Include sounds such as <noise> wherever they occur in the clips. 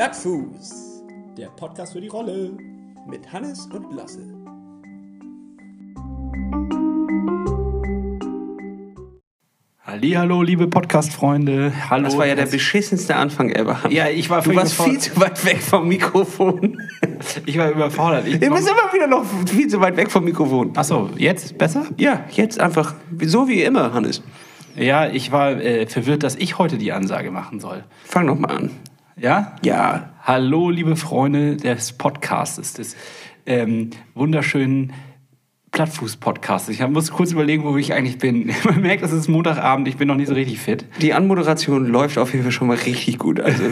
Plattfuß, der Podcast für die Rolle mit Hannes und Lasse. Hallo, liebe Podcast-Freunde. Hallo. Das war ja der beschissenste Anfang ever. Ja, ich war Du warst viel zu weit weg vom Mikrofon. Ich war überfordert. Ich, Du bist immer wieder noch viel zu weit weg vom Mikrofon. Achso, jetzt besser? Ja, jetzt einfach so wie immer, Hannes. Ja, ich war äh, verwirrt, dass ich heute die Ansage machen soll. Fang noch mal an. Ja? Ja. Hallo, liebe Freunde des Podcasts, des ähm, wunderschönen Plattfuß-Podcasts. Ich muss kurz überlegen, wo ich eigentlich bin. <laughs> Man merkt, es ist Montagabend, ich bin noch nicht so richtig fit. Die Anmoderation läuft auf jeden Fall schon mal richtig gut. Also,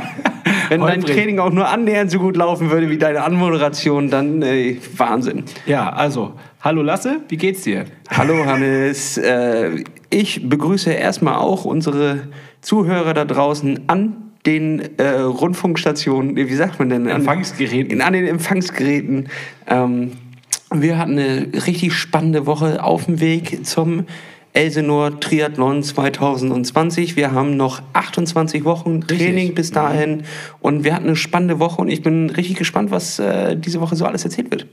<laughs> wenn dein. Training auch nur annähernd so gut laufen würde wie deine Anmoderation, dann äh, Wahnsinn. Ja, also, hallo Lasse, wie geht's dir? Hallo Hannes, äh, ich begrüße erstmal auch unsere Zuhörer da draußen an den äh, Rundfunkstationen, wie sagt man denn? An- Empfangsgeräten. An den Empfangsgeräten. Ähm, wir hatten eine richtig spannende Woche auf dem Weg zum Elsenor Triathlon 2020. Wir haben noch 28 Wochen Training Richtig. bis dahin und wir hatten eine spannende Woche und ich bin richtig gespannt, was äh, diese Woche so alles erzählt wird.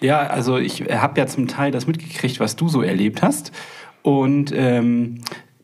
Ja, also ich habe ja zum Teil das mitgekriegt, was du so erlebt hast. Und ähm,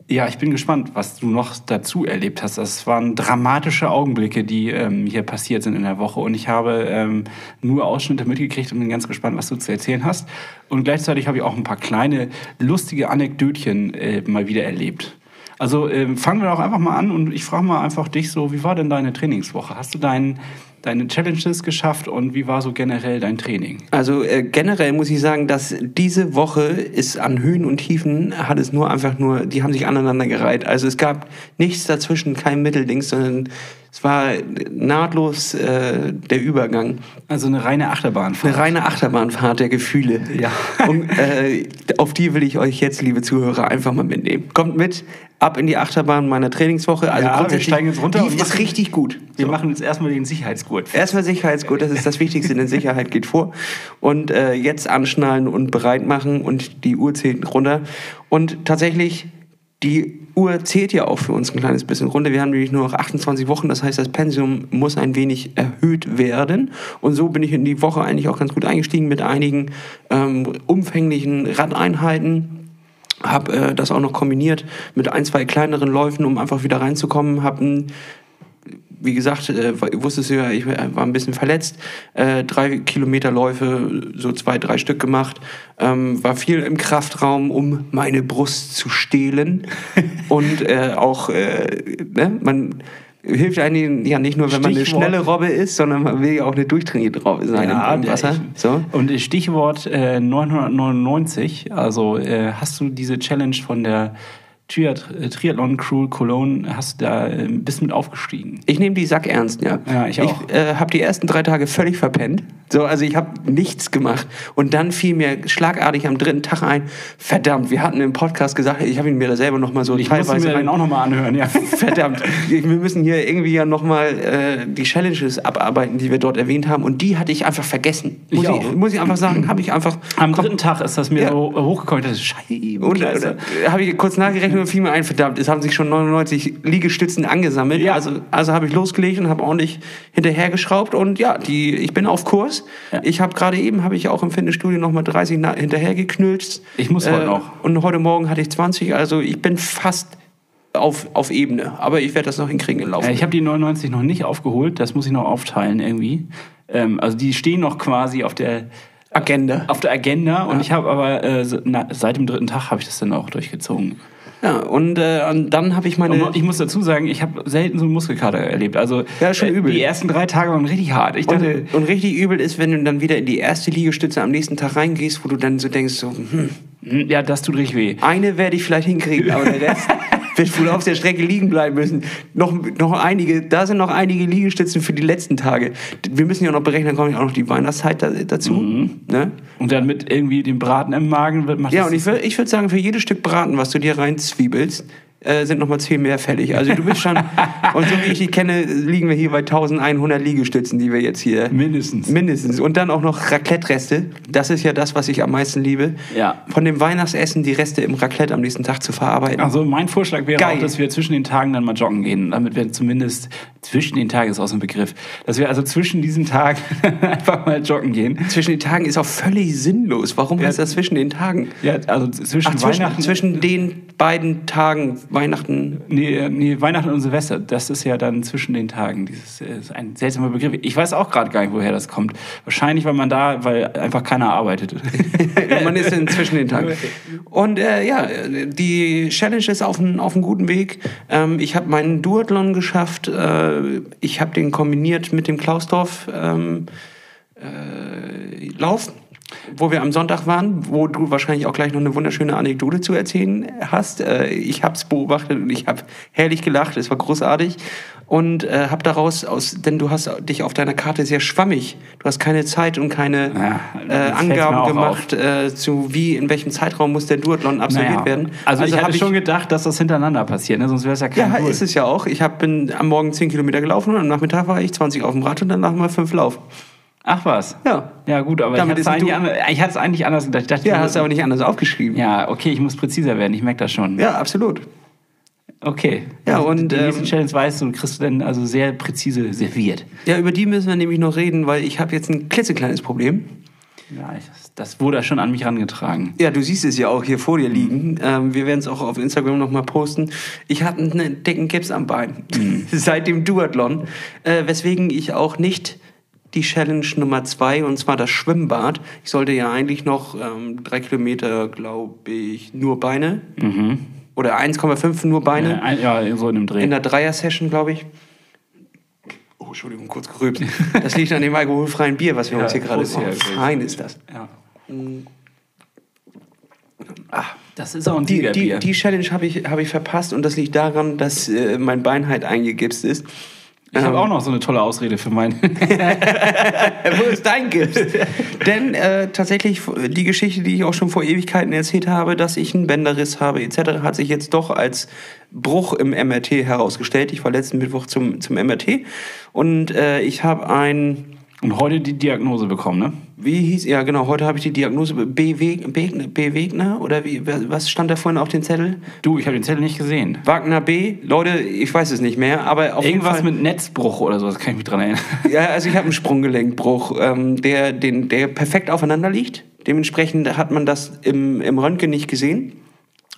ja, ich bin gespannt, was du noch dazu erlebt hast. Das waren dramatische Augenblicke, die ähm, hier passiert sind in der Woche. Und ich habe ähm, nur Ausschnitte mitgekriegt und bin ganz gespannt, was du zu erzählen hast. Und gleichzeitig habe ich auch ein paar kleine, lustige Anekdötchen äh, mal wieder erlebt. Also ähm, fangen wir doch einfach mal an und ich frage mal einfach dich so, wie war denn deine Trainingswoche? Hast du dein, deine Challenges geschafft und wie war so generell dein Training? Also äh, generell muss ich sagen, dass diese Woche ist an Höhen und Tiefen hat es nur einfach nur, die haben sich aneinander gereiht. Also es gab nichts dazwischen, kein Mittelding, sondern es war nahtlos äh, der Übergang. Also eine reine Achterbahnfahrt. Eine reine Achterbahnfahrt der Gefühle. Ja. Und äh, auf die will ich euch jetzt, liebe Zuhörer, einfach mal mitnehmen. Kommt mit, ab in die Achterbahn meiner Trainingswoche. Also Ja, wir steigen jetzt runter und ist richtig gut. Wir machen jetzt erstmal den Sicherheitsgurt. Erstmal Sicherheitsgurt, das ist das Wichtigste, denn Sicherheit geht vor. Und äh, jetzt anschnallen und bereit machen und die Uhr zählt runter. Und tatsächlich, die Uhr zählt ja auch für uns ein kleines bisschen runter. Wir haben nämlich nur noch 28 Wochen, das heißt, das Pensum muss ein wenig erhöht werden. Und so bin ich in die Woche eigentlich auch ganz gut eingestiegen mit einigen ähm, umfänglichen Radeinheiten habe äh, das auch noch kombiniert mit ein, zwei kleineren Läufen, um einfach wieder reinzukommen. Habe wie gesagt, äh, wusstest du ja, ich war ein bisschen verletzt. Äh, drei Kilometer Läufe, so zwei, drei Stück gemacht. Ähm, war viel im Kraftraum, um meine Brust zu stehlen. <laughs> Und äh, auch, äh, ne, man hilft einem ja nicht nur, wenn man eine schnelle Robbe ist, sondern man will ja auch eine durchtrainierte Robbe sein im, im Wasser. ich- So. Und Stichwort äh, 999, also äh, hast du diese Challenge von der Triathlon Crew Cologne, hast du da äh, bist mit aufgestiegen? Ich nehme die Sack ernst, ja. Ja, ich auch. Ich äh, habe die ersten drei Tage völlig verpennt. So, also ich habe nichts gemacht. Und dann fiel mir schlagartig am dritten Tag ein, verdammt, wir hatten im Podcast gesagt, ich habe ihn mir da selber nochmal so Ich musste mir den auch nochmal anhören, ja. <laughs> Verdammt, wir müssen hier irgendwie ja nochmal äh, die Challenges abarbeiten, die wir dort erwähnt haben. Und die hatte ich einfach vergessen. Ich Muss, auch. ich, muss ich einfach sagen, habe ich einfach. Am dritten Tag ist das mir Ja. so hochgekommen, das ist scheiße. Und äh, habe ich kurz nachgerechnet und fiel mir ein, verdammt, es haben sich schon 99 Liegestützen angesammelt. Ja. Also, also habe ich losgelegt und habe ordentlich hinterhergeschraubt und ja, die, ich bin auf Kurs. Ja. Ich habe gerade eben, habe ich auch im Fitnessstudio nochmal 30 na- hinterhergeknülzt. Ich muss heute noch. Und heute Morgen hatte ich 20, also ich bin fast auf, auf Ebene. Aber ich werde das noch hinkriegen im Laufe. Ja, ich habe die 99 noch nicht aufgeholt, das muss ich noch aufteilen irgendwie. Ähm, also die stehen noch quasi auf der Agenda. auf der Agenda und ich habe aber äh, na, seit dem dritten Tag habe ich das dann auch durchgezogen. Ja, und, äh, und dann habe ich meine. Und ich muss dazu sagen, ich habe selten so einen Muskelkater erlebt. Also Ja, schon äh, übel. die ersten drei Tage waren richtig hart. Ich dachte, Und, und richtig übel ist, wenn du dann wieder in die erste Liegestütze am nächsten Tag reingehst, wo du dann so denkst, so, hm, hm, ja, das tut richtig weh. eine werde ich vielleicht hinkriegen, aber der Rest <laughs> wird wohl auf der Strecke liegen bleiben müssen. Noch, noch einige, da sind noch einige Liegestützen für die letzten Tage. Wir müssen ja noch berechnen, dann kommt ja auch noch die Weihnachtszeit da, dazu. Ne? Und dann mit irgendwie dem Braten im Magen wird macht Ja, das- und ich, würd- ich würde sagen, für jedes Stück Braten, was du dir reinzwiebelst, äh, sind nochmal 10 mehr fällig. Also du bist schon, <laughs> und so wie ich dich kenne, liegen wir hier bei 1100 Liegestützen, die wir jetzt hier... Mindestens. Mindestens. Und dann auch noch Raclette-Reste. Das ist ja das, was ich am meisten liebe. Ja. Von dem Weihnachtsessen die Reste im Raclette am nächsten Tag zu verarbeiten. Also mein Vorschlag wäre Geil. auch, dass wir zwischen den Tagen dann mal joggen gehen, damit wir zumindest zwischen den Tagen ist auch so ein Begriff, dass wir also zwischen diesen Tagen <laughs> einfach mal joggen gehen. Zwischen den Tagen ist auch völlig sinnlos. Warum heißt das zwischen den Tagen? Ja, also zwischen Ach, zwischen, Weihnachten, zwischen den beiden Tagen, Weihnachten. nee, nee, Weihnachten und Silvester, das ist ja dann zwischen den Tagen. Dieses äh, ist ein seltsamer Begriff. Ich weiß auch gerade gar nicht, woher das kommt. Wahrscheinlich, weil man da, weil einfach keiner arbeitet. <laughs> Man ist in zwischen den Tagen. Und äh, ja, die Challenge ist auf einem auf einem guten Weg. Ähm, ich habe meinen Duathlon geschafft. Äh, ich habe den kombiniert mit dem Klausdorf ähm, äh, Lauf, wo wir am Sonntag waren, wo du wahrscheinlich auch gleich noch eine wunderschöne Anekdote zu erzählen hast. Äh, ich habe es beobachtet und ich habe herrlich gelacht. Es war großartig und äh, habe daraus aus, denn du hast dich auf deiner Karte sehr schwammig. Du hast keine Zeit und keine Ja, äh, Angaben gemacht äh, zu wie in welchem Zeitraum muss der Duathlon absolviert Naja. werden. Also, ich hab hatte schon gedacht, dass das hintereinander passiert, ne? sonst wäre es ja kein ja, Duel. ist es ja auch. Ich hab, bin am Morgen 10 Kilometer gelaufen und am Nachmittag war ich 20 auf dem Rad und danach mal 5 Lauf. Ach was. Ja. Ja gut, aber Damit ich hatte es eigentlich, an- ich hatte es eigentlich anders gedacht. Ich dachte, Ja, hast du aber nicht anders aufgeschrieben. Ja, okay, ich muss präziser werden, ich merke das schon. Ja, absolut. Okay. Ja, Also und, die nächste ähm, Challenge weißt du, kriegst du dann also sehr präzise serviert. Ja, über die müssen wir nämlich noch reden, weil ich habe jetzt ein klitzekleines Problem. Ja, das wurde schon an mich herangetragen. Ja, du siehst es ja auch hier vor dir liegen. Ähm, wir werden es auch auf Instagram nochmal posten. Ich hatte einen dicken Gips am Bein <laughs> seit dem Duathlon, äh, weswegen ich auch nicht die Challenge Nummer zwei, und zwar das Schwimmbad. Ich sollte ja eigentlich noch ähm, drei Kilometer, glaube ich, nur Beine. Oder 1,5 nur Beine. Ja, ja, so in einem Dreh. In der Dreier-Session, glaube ich. Oh, Entschuldigung, kurz gerübt. Das liegt an dem alkoholfreien Bier, was wir Ja, uns hier gerade... Oh, fein ist das. ja. das ist auch ein Die, die, die Challenge habe ich, hab ich verpasst und das liegt daran, dass äh, mein Bein halt eingegipst ist. Ich habe Ähm, auch noch so eine tolle Ausrede für mein... <laughs> Wo ist dein Gips? Denn äh, tatsächlich die Geschichte, die ich auch schon vor Ewigkeiten erzählt habe, dass ich einen Bänderriss habe etc., hat sich jetzt doch als Bruch im MRT herausgestellt. Ich war letzten Mittwoch zum, zum MRT und äh, ich habe ein Und heute die Diagnose bekommen, ne? Wie hieß, ja genau, heute habe ich die Diagnose B. Weg- Begner, B. Wegner oder wie, was stand da vorhin auf dem Zettel? Du, ich habe den Zettel nicht gesehen. Wagner B. Leute, ich weiß es nicht mehr, aber auf Irgendwas jeden Fall. mit Netzbruch oder so, das kann ich mich dran erinnern. <laughs> Ja, also ich habe einen Sprunggelenkbruch, ähm, der, den, der perfekt aufeinander liegt. Dementsprechend hat man das im, im Röntgen nicht gesehen.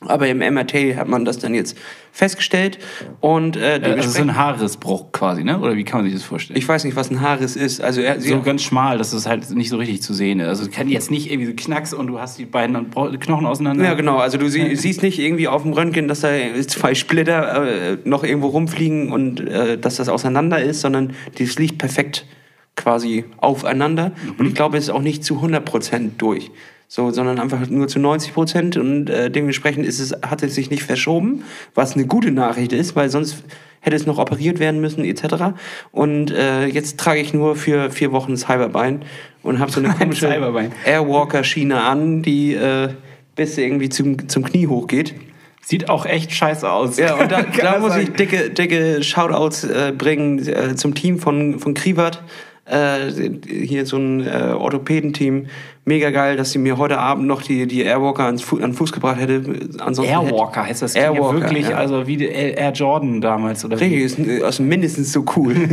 Aber im MRT hat man das dann jetzt festgestellt und äh, Also so ein Haarrissbruch quasi, ne? Oder wie kann man sich das vorstellen? ich weiß nicht, was ein Haares ist. Also er, so ganz schmal, dass es halt nicht so richtig zu sehen ist. Also kann jetzt nicht irgendwie so knacks und du hast die beiden Knochen auseinander. Ja, genau. Also du sie, siehst nicht irgendwie auf dem Röntgen, dass da zwei Splitter äh, noch irgendwo rumfliegen und äh, dass das auseinander ist, sondern das liegt perfekt quasi aufeinander. Und ich glaube, es ist auch nicht zu 100% durch. So, sondern einfach nur zu 90 Prozent und äh, dementsprechend ist es, hat es sich nicht verschoben, was eine gute Nachricht ist, weil sonst hätte es noch operiert werden müssen etc. Und äh, jetzt trage ich nur für vier Wochen das Cyberbein und habe so eine <laughs> komische Cyberbein. Airwalker-Schiene an, die äh, bis irgendwie zum, zum Knie hochgeht. Sieht auch echt scheiße aus. Ja, und da, <laughs> da muss ich dicke, dicke Shoutouts äh, bringen äh, zum Team von, von Krivat. Äh, hier so ein äh, Orthopädenteam. Mega geil, dass sie mir heute Abend noch die, die Airwalker ans Fu an den Fuß gebracht hätte. Ansonsten Airwalker heißt das. Klingt ja Airwalker, wirklich, ja. also wie Air Jordan damals. Oder Richtig, ist also mindestens so cool. <laughs>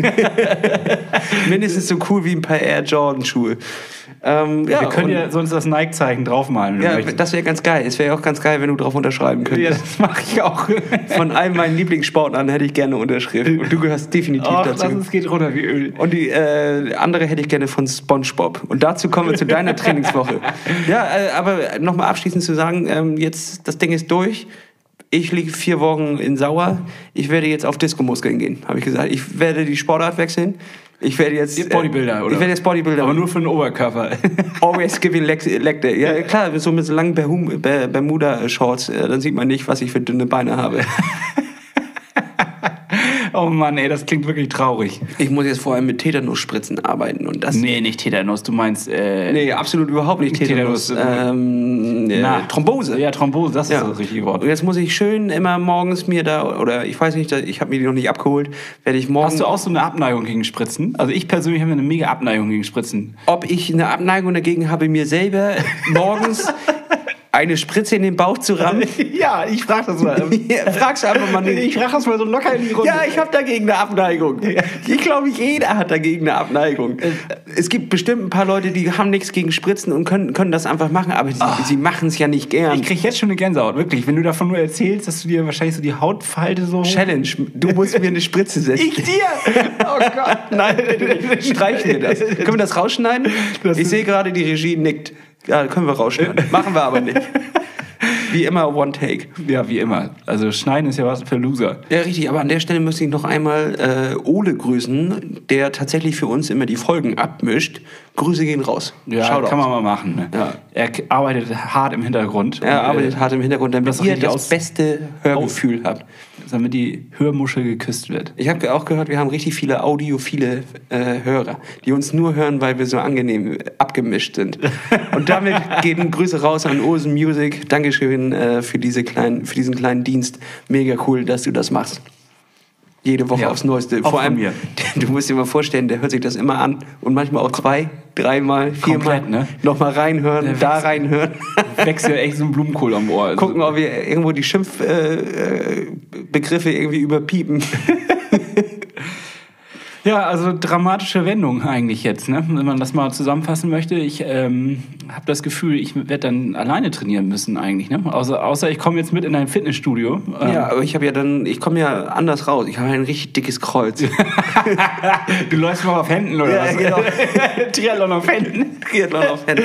<laughs> mindestens so cool wie ein paar Air Jordan Schuhe. Ähm, ja, Wir können ja sonst das Nike-Zeichen draufmalen. ja, das wäre ganz geil. Es wäre auch ganz geil, wenn du darauf unterschreiben ja, könntest. das mache ich auch. <laughs> Von all meinen Lieblingssportlern hätte ich gerne Unterschrift. Und du gehörst definitiv Ach, dazu. das ist, geht runter wie Öl. Und die äh, andere hätte ich gerne von SpongeBob. Und dazu kommen wir zu deiner <laughs> Trainingswoche. Ja, äh, aber nochmal abschließend zu sagen, ähm, jetzt das Ding ist durch. Ich liege vier Wochen in Sauer. Ich werde jetzt auf Disco-Muskeln gehen, habe ich gesagt. Ich werde die Sportart wechseln. Ich werde jetzt äh, Bodybuilder, oder? Ich werde jetzt Bodybuilder. Aber nur für den Oberkörper. <laughs> Always giving leg, leg day. Ja klar, so mit so langen Bermuda-Shorts, äh, dann sieht man nicht, was ich für dünne Beine habe. <laughs> Oh Mann, ey, das klingt wirklich traurig. Ich muss jetzt vor allem mit Tetanusspritzen arbeiten und das. Nee, nicht Tetanus, du meinst. Äh, Nee, absolut überhaupt nicht Tetanus. Tetanus, ähm, äh, na, Thrombose. Ja, Thrombose, das Ja. ist das richtige Wort. Und jetzt muss ich schön immer morgens mir da, oder ich weiß nicht, ich habe mir die noch nicht abgeholt, werde ich morgen, Hast du auch so eine Abneigung gegen Spritzen? Also ich persönlich habe eine mega Abneigung gegen Spritzen. ob ich eine Abneigung dagegen habe, mir selber morgens <laughs> eine Spritze in den Bauch zu rammen. <laughs> Ja, ich frage das mal. <laughs> Du einfach mal nicht. frage das mal so locker in die Runde. Ja, ich habe dagegen eine Abneigung. Ich glaube, jeder hat dagegen eine Abneigung. Es gibt bestimmt ein paar Leute, die haben nichts gegen Spritzen und können, können das einfach machen, aber sie, sie machen es ja nicht gern. Ich krieg jetzt schon eine Gänsehaut, wirklich. Wenn du davon nur erzählst, dass du dir wahrscheinlich so die Hautfalte so... Challenge, du musst mir eine Spritze setzen. Ich dir? Oh Gott. <laughs> Nein, streich mir das. Können wir das rausschneiden? ich sehe gerade, die Regie nickt. Ja, können wir rausschneiden. <laughs> Machen wir aber nicht. Wie immer, One Take. Ja, wie immer. Also schneiden ist ja was für Loser. Ja, richtig, aber an der Stelle müsste ich noch einmal äh, Ole grüßen, der tatsächlich für uns immer die Folgen abmischt. Grüße gehen raus. Ja, Shoutout. kann man mal machen. Ne? Ja. Er arbeitet hart im Hintergrund. Er Und, arbeitet äh, hart im Hintergrund, damit das ihr das beste Hörgefühl habt. Damit die Hörmuschel geküsst wird. Ich habe auch gehört, wir haben richtig viele audiophile äh, Hörer, die uns nur hören, weil wir so angenehm abgemischt sind. <laughs> Und damit gehen Grüße raus an Osen Music. Dankeschön äh, für, diese kleinen, für diesen kleinen Dienst. Mega cool, dass du das machst. Jede Woche Ja, aufs Neueste. Vor allem, mir. <laughs> du musst dir mal vorstellen, der hört sich das immer an und manchmal auch zwei, dreimal, viermal Komplett, ne? nochmal reinhören, Der da reinhören. <laughs> Wächst ja echt so ein Blumenkohl am Ohr. Gucken, ob wir irgendwo die Schimpfbegriffe äh, Begriffe irgendwie überpiepen. <laughs> Ja, also dramatische Wendung eigentlich jetzt, ne? wenn man das mal zusammenfassen möchte. Ich ähm, habe das Gefühl, ich werde dann alleine trainieren müssen eigentlich. Ne? Außer, außer ich komme jetzt mit in ein Fitnessstudio. Ähm, Ja, aber ich habe ja dann, ich komme ja anders raus. Ich habe ein richtig dickes Kreuz. <laughs> Du läufst mal auf Händen oder Ja, was? genau. <laughs> Triathlon auf Händen. Triathlon auf Händen.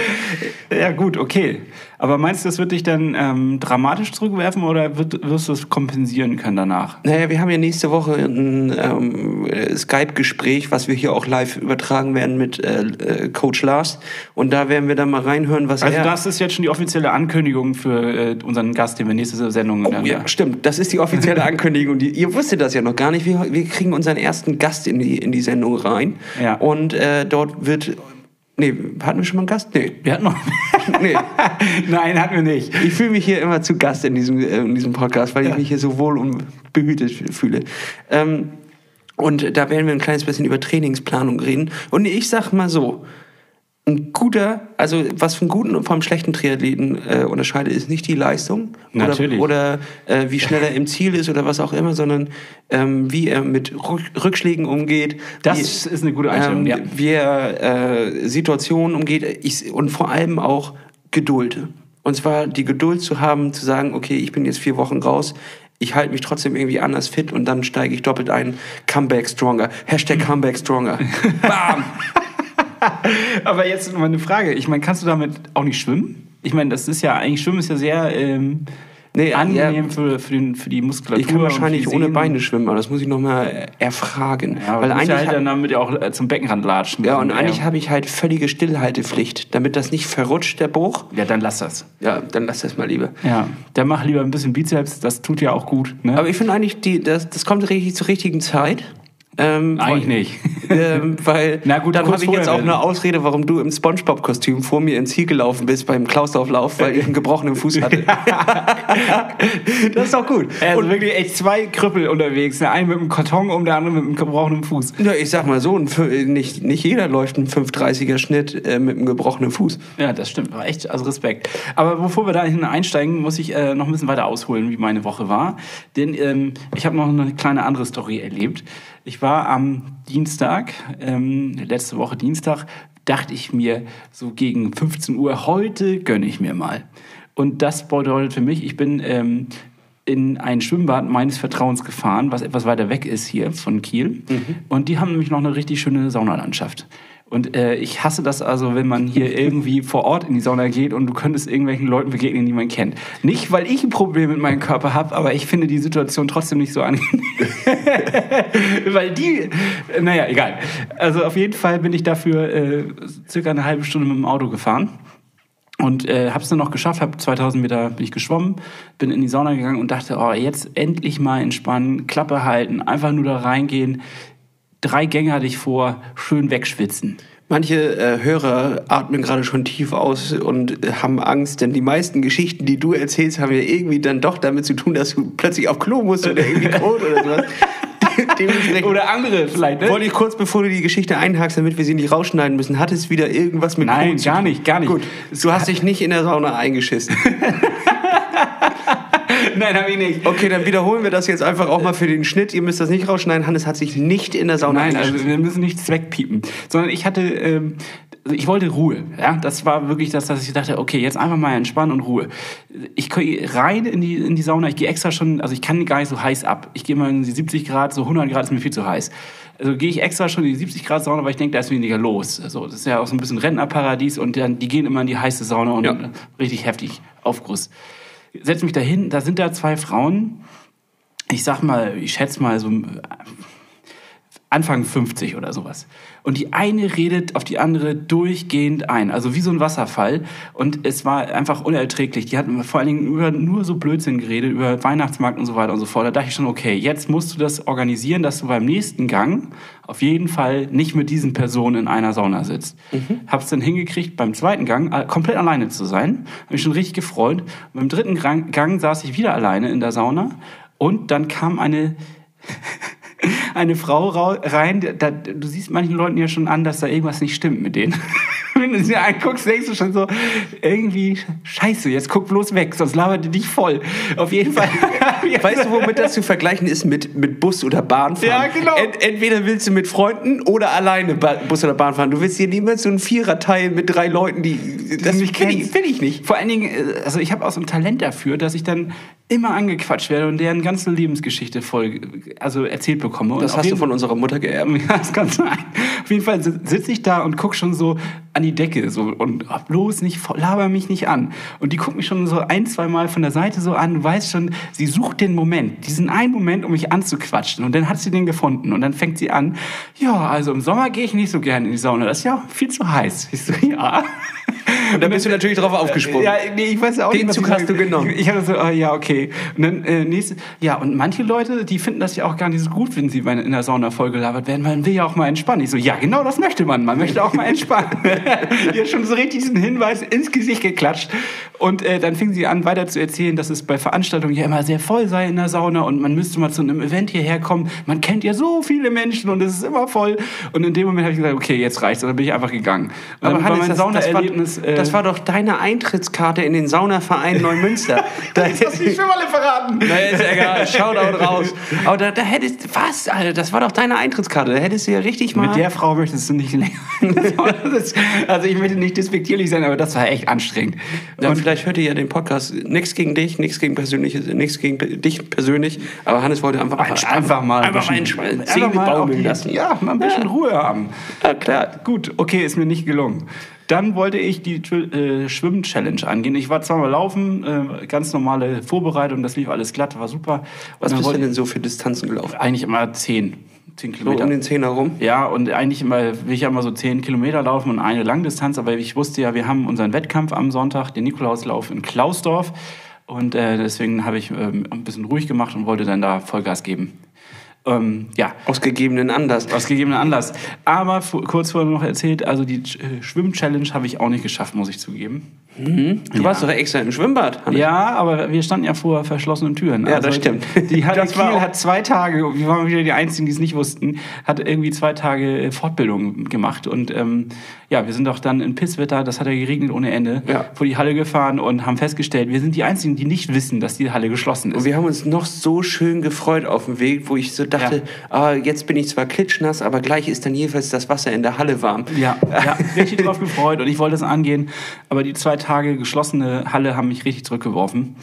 Ja gut, okay. Aber meinst du, das wird dich dann ähm, dramatisch zurückwerfen oder wird, wirst du es kompensieren können danach? Naja, wir haben ja nächste Woche ein ähm, äh, Skype-Gespräch, was wir hier auch live übertragen werden mit äh, äh, Coach Lars. Und da werden wir dann mal reinhören, was Also er... das ist jetzt schon die offizielle Ankündigung für äh, unseren Gast, den wir nächste Sendung Oh, dann ja, stimmt. Das ist die offizielle <laughs> Ankündigung. Die, ihr wusstet das ja noch gar nicht. Wir, wir kriegen unseren ersten Gast in die, in die Sendung rein. Ja. Und äh, dort wird... Nee, hatten wir schon mal einen Gast? Nee. Wir hatten noch. <laughs> nee. <laughs> Nein, hatten wir nicht. Ich fühle mich hier immer zu Gast in diesem, äh, in diesem Podcast, weil ich mich hier so wohl und behütet fühle. Ähm, und da werden wir ein kleines bisschen über Trainingsplanung reden. Und ich sag mal so, ein guter, also was von guten und vom schlechten Triathleten äh, unterscheidet, ist nicht die Leistung Natürlich. oder, oder äh, wie schnell er im Ziel ist oder was auch immer, sondern ähm, wie er mit Rück- Rückschlägen umgeht. Das wie, ist eine gute Einstellung, ähm, ja. wie er äh, Situationen umgeht ich, und vor allem auch Geduld. Und zwar die Geduld zu haben, zu sagen, okay, ich bin jetzt vier Wochen raus, ich halte mich trotzdem irgendwie anders fit und dann steige ich doppelt ein. Comeback stronger. Hashtag <laughs> Comeback stronger. Bam! <laughs> <laughs> Aber jetzt mal eine Frage. Ich meine, kannst du damit auch nicht schwimmen? Ich meine, das ist ja eigentlich Schwimmen ist ja sehr ähm, Nee, angenehm ja. für, für, den, für die Muskulatur. Ich kann wahrscheinlich ohne Sehnen. Beine schwimmen, aber das muss ich nochmal erfragen. Ja, Weil eigentlich ja halt dann damit ja auch äh, zum Beckenrand latschen. ja, und eigentlich habe ich halt völlige Stillhaltepflicht, damit das nicht verrutscht, der Bruch. Ja, dann lass das. Ja, dann lass das mal lieber. Ja, dann mach lieber ein bisschen Bizeps, das tut ja auch gut. Ne? Aber ich finde eigentlich, die, das, das kommt richtig zur richtigen Zeit. Ähm, Eigentlich weil- nicht. <laughs> ähm, weil Na gut, dann habe ich jetzt auch eine Ausrede, warum du im Spongebob-Kostüm vor mir ins Ziel gelaufen bist beim Klausauflauf, weil ich einen gebrochenen Fuß hatte. <laughs> das ist doch gut. Also wirklich echt zwei Krüppel unterwegs. Der eine mit einem Karton um, der andere mit einem gebrochenen Fuß. Ja, ich sag mal so, nicht, nicht jeder läuft einen 530er Schnitt äh, mit einem gebrochenen Fuß. Ja, das stimmt. War echt, also Respekt. Aber bevor wir da einsteigen, muss ich äh, noch ein bisschen weiter ausholen, wie meine Woche war. Denn ähm, ich habe noch eine kleine andere Story erlebt. Ich war am Dienstag, ähm, letzte Woche Dienstag, dachte ich mir so gegen 15 Uhr, heute gönne ich mir mal. Und das bedeutet für mich, ich bin ähm, in ein Schwimmbad meines Vertrauens gefahren, was etwas weiter weg ist hier von Kiel. Und die haben nämlich noch eine richtig schöne Saunalandschaft. Und äh, ich hasse das also, wenn man hier irgendwie vor Ort in die Sauna geht und du könntest irgendwelchen Leuten begegnen, die man kennt. Nicht, weil ich ein Problem mit meinem Körper habe, aber ich finde die Situation trotzdem nicht so angenehm. <laughs> weil die, naja, egal. Also auf jeden Fall bin ich dafür äh, circa eine halbe Stunde mit dem Auto gefahren. Und äh, habe es dann noch geschafft, habe 2000 Meter bin ich geschwommen, bin in die Sauna gegangen und dachte, oh, jetzt endlich mal entspannen, Klappe halten, einfach nur da reingehen, drei Gänge hatte ich vor, schön wegschwitzen. Manche äh, Hörer atmen gerade schon tief aus und äh, haben Angst, denn die meisten Geschichten, die du erzählst, haben ja irgendwie dann doch damit zu tun, dass du plötzlich auf Klo musst oder irgendwie <laughs> Code oder sowas. <laughs> Oder andere vielleicht, ne? wollte ich kurz, bevor du die Geschichte einhakst, damit wir sie nicht rausschneiden müssen, hat es wieder irgendwas mit Nein, Kot zu gar nicht, gar nicht. Gut, du hast dich nicht in der Sauna eingeschissen. <laughs> <laughs> Nein, habe ich nicht. Okay, dann wiederholen wir das jetzt einfach auch mal für den Schnitt. Ihr müsst das nicht rausschneiden. Hannes hat sich nicht in der Sauna Nein, also wir müssen nichts wegpiepen. Sondern ich hatte, ähm, also ich wollte Ruhe. Ja, das war wirklich das, dass ich dachte, okay, jetzt einfach mal entspannen und Ruhe. Ich gehe rein in die, in die Sauna. Ich gehe extra schon, also ich kann gar nicht so heiß ab. Ich gehe mal in die 70 Grad, so 100 Grad ist mir viel zu heiß. Also gehe ich extra schon in die 70 Grad Sauna, weil ich denke, da ist weniger los. Also das ist ja auch so ein bisschen Rentnerparadies und dann, die gehen immer in die heiße Sauna und Ja. richtig heftig Aufguss. Setz mich da hin, da sind da zwei Frauen. Ich sag mal, ich schätze mal so Anfang 50 oder sowas. Und die eine redet auf die andere durchgehend ein, also wie so ein Wasserfall. Und es war einfach unerträglich. Die hatten vor allen Dingen über, nur so Blödsinn geredet, über Weihnachtsmarkt und so weiter und so fort. Da dachte ich schon, okay, jetzt musst du das organisieren, dass du beim nächsten Gang auf jeden Fall nicht mit diesen Personen in einer Sauna sitzt. Hab's dann hingekriegt, beim zweiten Gang äh, komplett alleine zu sein. Hab mich schon richtig gefreut. Und beim dritten Gang, Gang saß ich wieder alleine in der Sauna. Und dann kam eine <laughs> eine Frau rau- rein, da, du siehst manchen Leuten ja schon an, dass da irgendwas nicht stimmt mit denen. <laughs> Wenn du sie anguckst, denkst du schon so, irgendwie, scheiße, jetzt guck bloß weg, sonst labert die dich voll. Auf jeden Fall. <laughs> Weißt du, womit das zu vergleichen ist? Mit, mit Bus oder Bahn fahren. Ja, genau. Ent, entweder willst du mit Freunden oder alleine ba Bus oder Bahn fahren. Du willst hier niemals so einen Viererteil mit drei Leuten, die. Das du nicht will ich, kennst. will ich nicht. Vor allen Dingen, äh, also ich habe auch so ein Talent dafür, dass ich dann immer angequatscht werde und deren ganze Lebensgeschichte voll, also erzählt bekomme. Und Das hast du von unserer Mutter geerbt. <laughs> Ja, das kann sein. Auf jeden Fall sitze ich da und guck schon so an die Decke so und oh, bloß nicht, laber mich nicht an. Und die guckt mich schon so ein, zwei Mal von der Seite so an. Du weißt schon, sie sucht den Moment, diesen einen Moment, um mich anzuquatschen. Und dann hat sie den gefunden. Und dann fängt sie an, ja, also im Sommer gehe ich nicht so gerne in die Sauna. Das ist ja viel zu heiß. Ich so, ja. Und da bist du natürlich drauf aufgesprungen. Ja, nee, ich weiß auch Den nicht, Zug hast du genommen. Ich, ich hatte so, ah, ja, okay. Und dann äh, nächste, ja, und manche Leute, die finden das ja auch gar nicht so gut, wenn sie in der Sauna vollgelabert werden. Man will ja auch mal entspannen. Ich so, ja, genau das möchte man. Man möchte auch mal entspannen. <laughs> Hier schon so richtig diesen Hinweis ins Gesicht geklatscht. Und äh, dann fing sie an, weiter zu erzählen, dass es bei Veranstaltungen ja immer sehr voll sei in der Sauna und man müsste mal zu einem Event hierher kommen. Man kennt ja so viele Menschen und es ist immer voll. Und in dem Moment habe ich gesagt, okay, jetzt reicht's. Und dann bin ich einfach gegangen. Und Aber dann war mein das, das, war, Saunaerlebnis, äh, das war doch deine Eintrittskarte in den Saunaverein <laughs> Neumünster. da, das hast du nicht schon mal verraten. Na, ist egal, Shoutout raus. Aber da, da hättest, was, Alter, das war doch deine Eintrittskarte. Da hättest du ja richtig mal... Mit der Frau möchtest du nicht länger. <laughs> Also ich möchte nicht despektierlich sein, aber das war echt anstrengend. Ja, und vielleicht hört ihr ja den Podcast. Nichts gegen dich, nichts gegen persönliches, nichts gegen dich persönlich. Aber Hannes wollte einfach entspannen. einfach mal einfach mal ein bisschen, einfach mal auch baumeln die- lassen. Ja, mal ein bisschen Ruhe haben. Ja, klar. Gut, okay, ist mir nicht gelungen. Dann wollte ich die äh, Schwimm-Challenge angehen. Ich war zweimal laufen, äh, ganz normale Vorbereitung, das lief alles glatt, war super. Was bist du denn so für Distanzen gelaufen? ich eigentlich immer zehn, zehn So Kilometer. um den Zehner rum? Ja, und eigentlich immer, will ich ja immer so 10 Kilometer laufen und eine Langdistanz, aber ich wusste ja, wir haben unseren Wettkampf am Sonntag, den Nikolauslauf in Klausdorf. Und äh, deswegen habe ich ähm, ein bisschen ruhig gemacht und wollte dann da Vollgas geben. Ähm, ja, Aus gegebenen Anlass. aus Anlass. Aber kurz vorher noch erzählt, also die Schwimm-Challenge habe ich auch nicht geschafft, muss ich zugeben. Du warst doch extra im Schwimmbad. Hannes. Ja, aber wir standen ja vor verschlossenen Türen. Also Ja, das stimmt. Die <laughs> Halle Das Kiel hat zwei Tage, wir waren wieder die Einzigen, die es nicht wussten, hat irgendwie zwei Tage äh, Fortbildung gemacht. Und ähm, ja, wir sind doch dann in Pisswetter, das hat ja geregnet ohne Ende, Ja. vor die Halle gefahren und haben festgestellt, wir sind die Einzigen, die nicht wissen, dass die Halle geschlossen Und ist. wir haben uns noch so schön gefreut auf dem Weg, wo ich so dachte, Ja. ah, jetzt bin ich zwar klitschnass, aber gleich ist dann jedenfalls das Wasser in der Halle warm. Ja, ja, <laughs> richtig drauf gefreut und ich wollte es angehen, aber die zwei Tage geschlossene Halle haben mich richtig zurückgeworfen.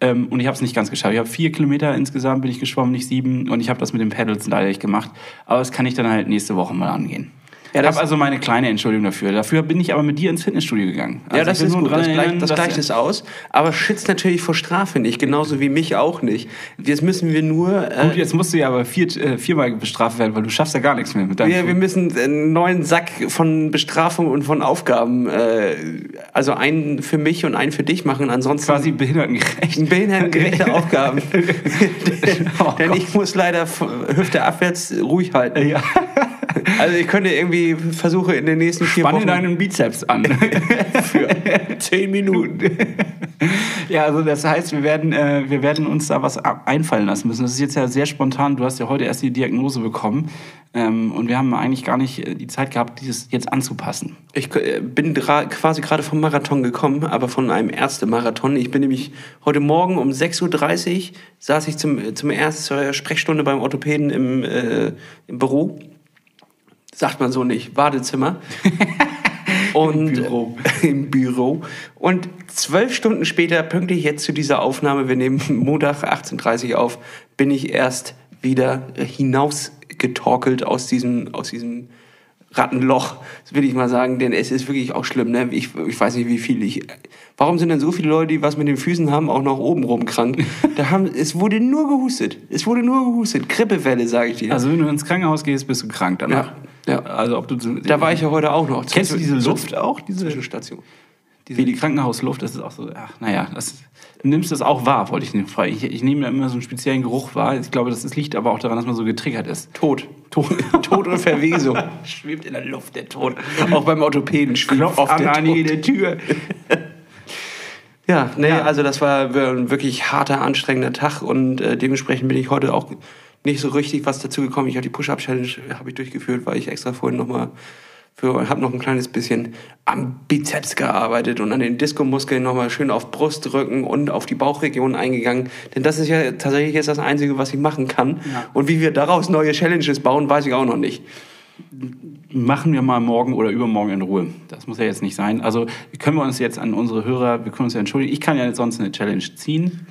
Ähm, und ich habe es nicht ganz geschafft. Ich habe vier Kilometer insgesamt bin ich geschwommen, nicht sieben. Und ich habe das mit den Pedals leider nicht gemacht. Aber das kann ich dann halt nächste Woche mal angehen. Ja, habe also meine kleine Entschuldigung dafür. Dafür bin ich aber mit dir ins Fitnessstudio gegangen. Also ja, das ist gut. Das, gleicht, das gleicht es aus. Aber schützt natürlich vor Strafe nicht. Genauso wie mich auch nicht. Jetzt müssen wir nur. Äh, Gut, jetzt musst du ja aber vier, äh, viermal bestraft werden, weil du schaffst ja gar nichts mehr mit deinem wir, wir müssen einen neuen Sack von Bestrafung und von Aufgaben, äh, also einen für mich und einen für dich machen. Ansonsten quasi behindertengerecht. behindertengerechte <laughs> Aufgaben. Oh Denn ich muss leider Hüfte abwärts ruhig halten. Ja. <laughs> Also ich könnte irgendwie versuche in den nächsten vier Spanne Wochen deinen Bizeps an. <laughs> für zehn Minuten. <laughs> ja, also das heißt, wir werden, äh, wir werden uns da was einfallen lassen müssen. Das ist jetzt ja sehr spontan. Du hast ja heute erst die Diagnose bekommen. Ähm, und wir haben eigentlich gar nicht äh, die Zeit gehabt, dieses jetzt anzupassen. Ich äh, bin quasi gerade vom Marathon gekommen, aber von einem Ärztemarathon. Ich bin nämlich heute Morgen um 6.30 Uhr saß ich zum, zum ersten zur Sprechstunde beim Orthopäden im, äh, im Büro. Sagt man so nicht, Badezimmer. <laughs> Und, Im Büro. <laughs> Im Büro. Und zwölf Stunden später, pünktlich jetzt zu dieser Aufnahme, wir nehmen Montag 18.30 Uhr auf, bin ich erst wieder hinausgetorkelt aus diesem, aus diesem Rattenloch, will ich mal sagen, denn es ist wirklich auch schlimm. Ne? Ich, ich weiß nicht, wie viel ich. Warum sind denn so viele Leute, die was mit den Füßen haben, auch noch oben rum krank? <laughs> Da haben, es wurde nur gehustet. Es wurde nur gehustet. Grippewelle, sage ich dir. Also wenn du ins Krankenhaus gehst, bist du krank danach. Ja, ja. Also ob du da war ich ja heute auch noch. Kennst du diese Luft auch? Diese, Zwischenstation. Diese die Krankenhausluft, das ist auch so, ach, naja, das, du nimmst das auch wahr, wollte ich nicht fragen. Ich, ich nehme da immer so einen speziellen Geruch wahr. Ich glaube, das liegt aber auch daran, dass man so getriggert ist. Tod. Tod, <laughs> Tod und Verwesung. <laughs> Schwebt in der Luft der Tod. <laughs> Auch beim Orthopäden schwebt Klopft oft an der an Tod. jede Tür. Ja, nee, Ja. also das war ein wirklich harter, anstrengender Tag und äh, dementsprechend bin ich heute auch nicht so richtig was dazu gekommen. Ich habe die Push-Up-Challenge habe ich durchgeführt, weil ich extra vorhin nochmal habe noch ein kleines bisschen am Bizeps gearbeitet und an den Diskomuskeln nochmal schön auf Brust, Rücken und auf die Bauchregion eingegangen. Denn das ist ja tatsächlich jetzt das Einzige, was ich machen kann. Ja. Und wie wir daraus neue Challenges bauen, weiß ich auch noch nicht. Machen wir mal morgen oder übermorgen in Ruhe. Das muss ja jetzt nicht sein. Also können wir uns jetzt an unsere Hörer, wir können uns ja entschuldigen. Ich kann ja sonst eine Challenge ziehen.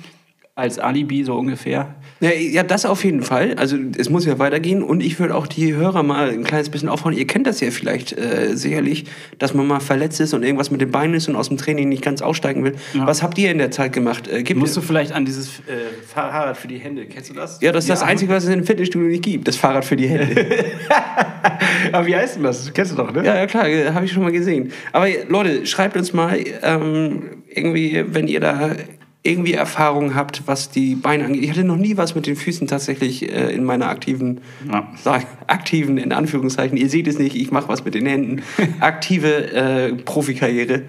Als Alibi so ungefähr. Ja, ja, das auf jeden Fall. Also es muss ja weitergehen und ich würde auch die Hörer mal ein kleines bisschen aufhauen. Ihr kennt das ja vielleicht äh, sicherlich, dass man mal verletzt ist und irgendwas mit den Beinen ist und aus dem Training nicht ganz aussteigen will. Ja. Was habt ihr in der Zeit gemacht? Äh, gibt Musst du vielleicht an dieses äh, Fahrrad für die Hände, kennst du das? ja, das ist das Die Einzige, was es im Fitnessstudio nicht gibt. Das Fahrrad für die Hände. <laughs> Aber wie heißt denn das? Das kennst du doch, ne? ja, ja, klar, äh, habe ich schon mal gesehen. Aber Leute, schreibt uns mal ähm, irgendwie, wenn ihr da irgendwie Erfahrungen habt, was die Beine angeht. Ich hatte noch nie was mit den Füßen tatsächlich äh, in meiner aktiven Ja. sag, aktiven, in Anführungszeichen, ihr seht es nicht, ich mache was mit den Händen, <laughs> aktive äh, Profikarriere,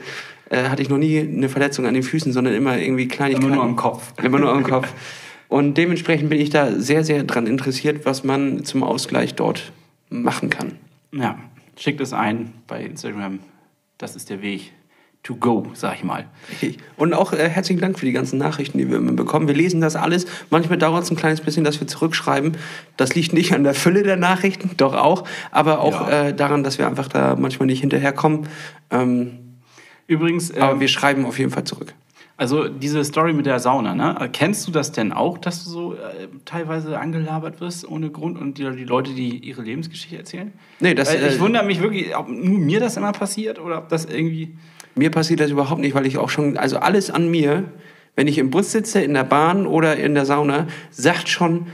äh, hatte ich noch nie eine Verletzung an den Füßen, sondern immer irgendwie Kleinigkeiten. Immer nur am Kopf. Immer nur am Kopf. Und dementsprechend bin ich da sehr, sehr dran interessiert, was man zum Ausgleich dort machen kann. Ja, schickt es ein bei Instagram. Das ist der Weg to go, sag ich mal. Richtig. Und auch äh, herzlichen Dank für die ganzen Nachrichten, die wir immer bekommen. Wir lesen das alles. Manchmal dauert es ein kleines bisschen, dass wir zurückschreiben. Das liegt nicht an der Fülle der Nachrichten, <laughs> doch auch, aber auch Ja. äh, daran, dass wir einfach da manchmal nicht hinterherkommen. Ähm, Übrigens, aber ähm, wir schreiben auf jeden Fall zurück. Also diese Story mit der Sauna, ne? Kennst du das denn auch, dass du so äh, teilweise angelabert wirst ohne Grund und die, die Leute, die ihre Lebensgeschichte erzählen? Nee, das, Weil ich äh, wundere mich wirklich, ob nur mir das immer passiert oder ob das irgendwie. Mir passiert das überhaupt nicht, weil ich auch schon, also alles an mir, wenn ich im Bus sitze, in der Bahn oder in der Sauna, sagt schon,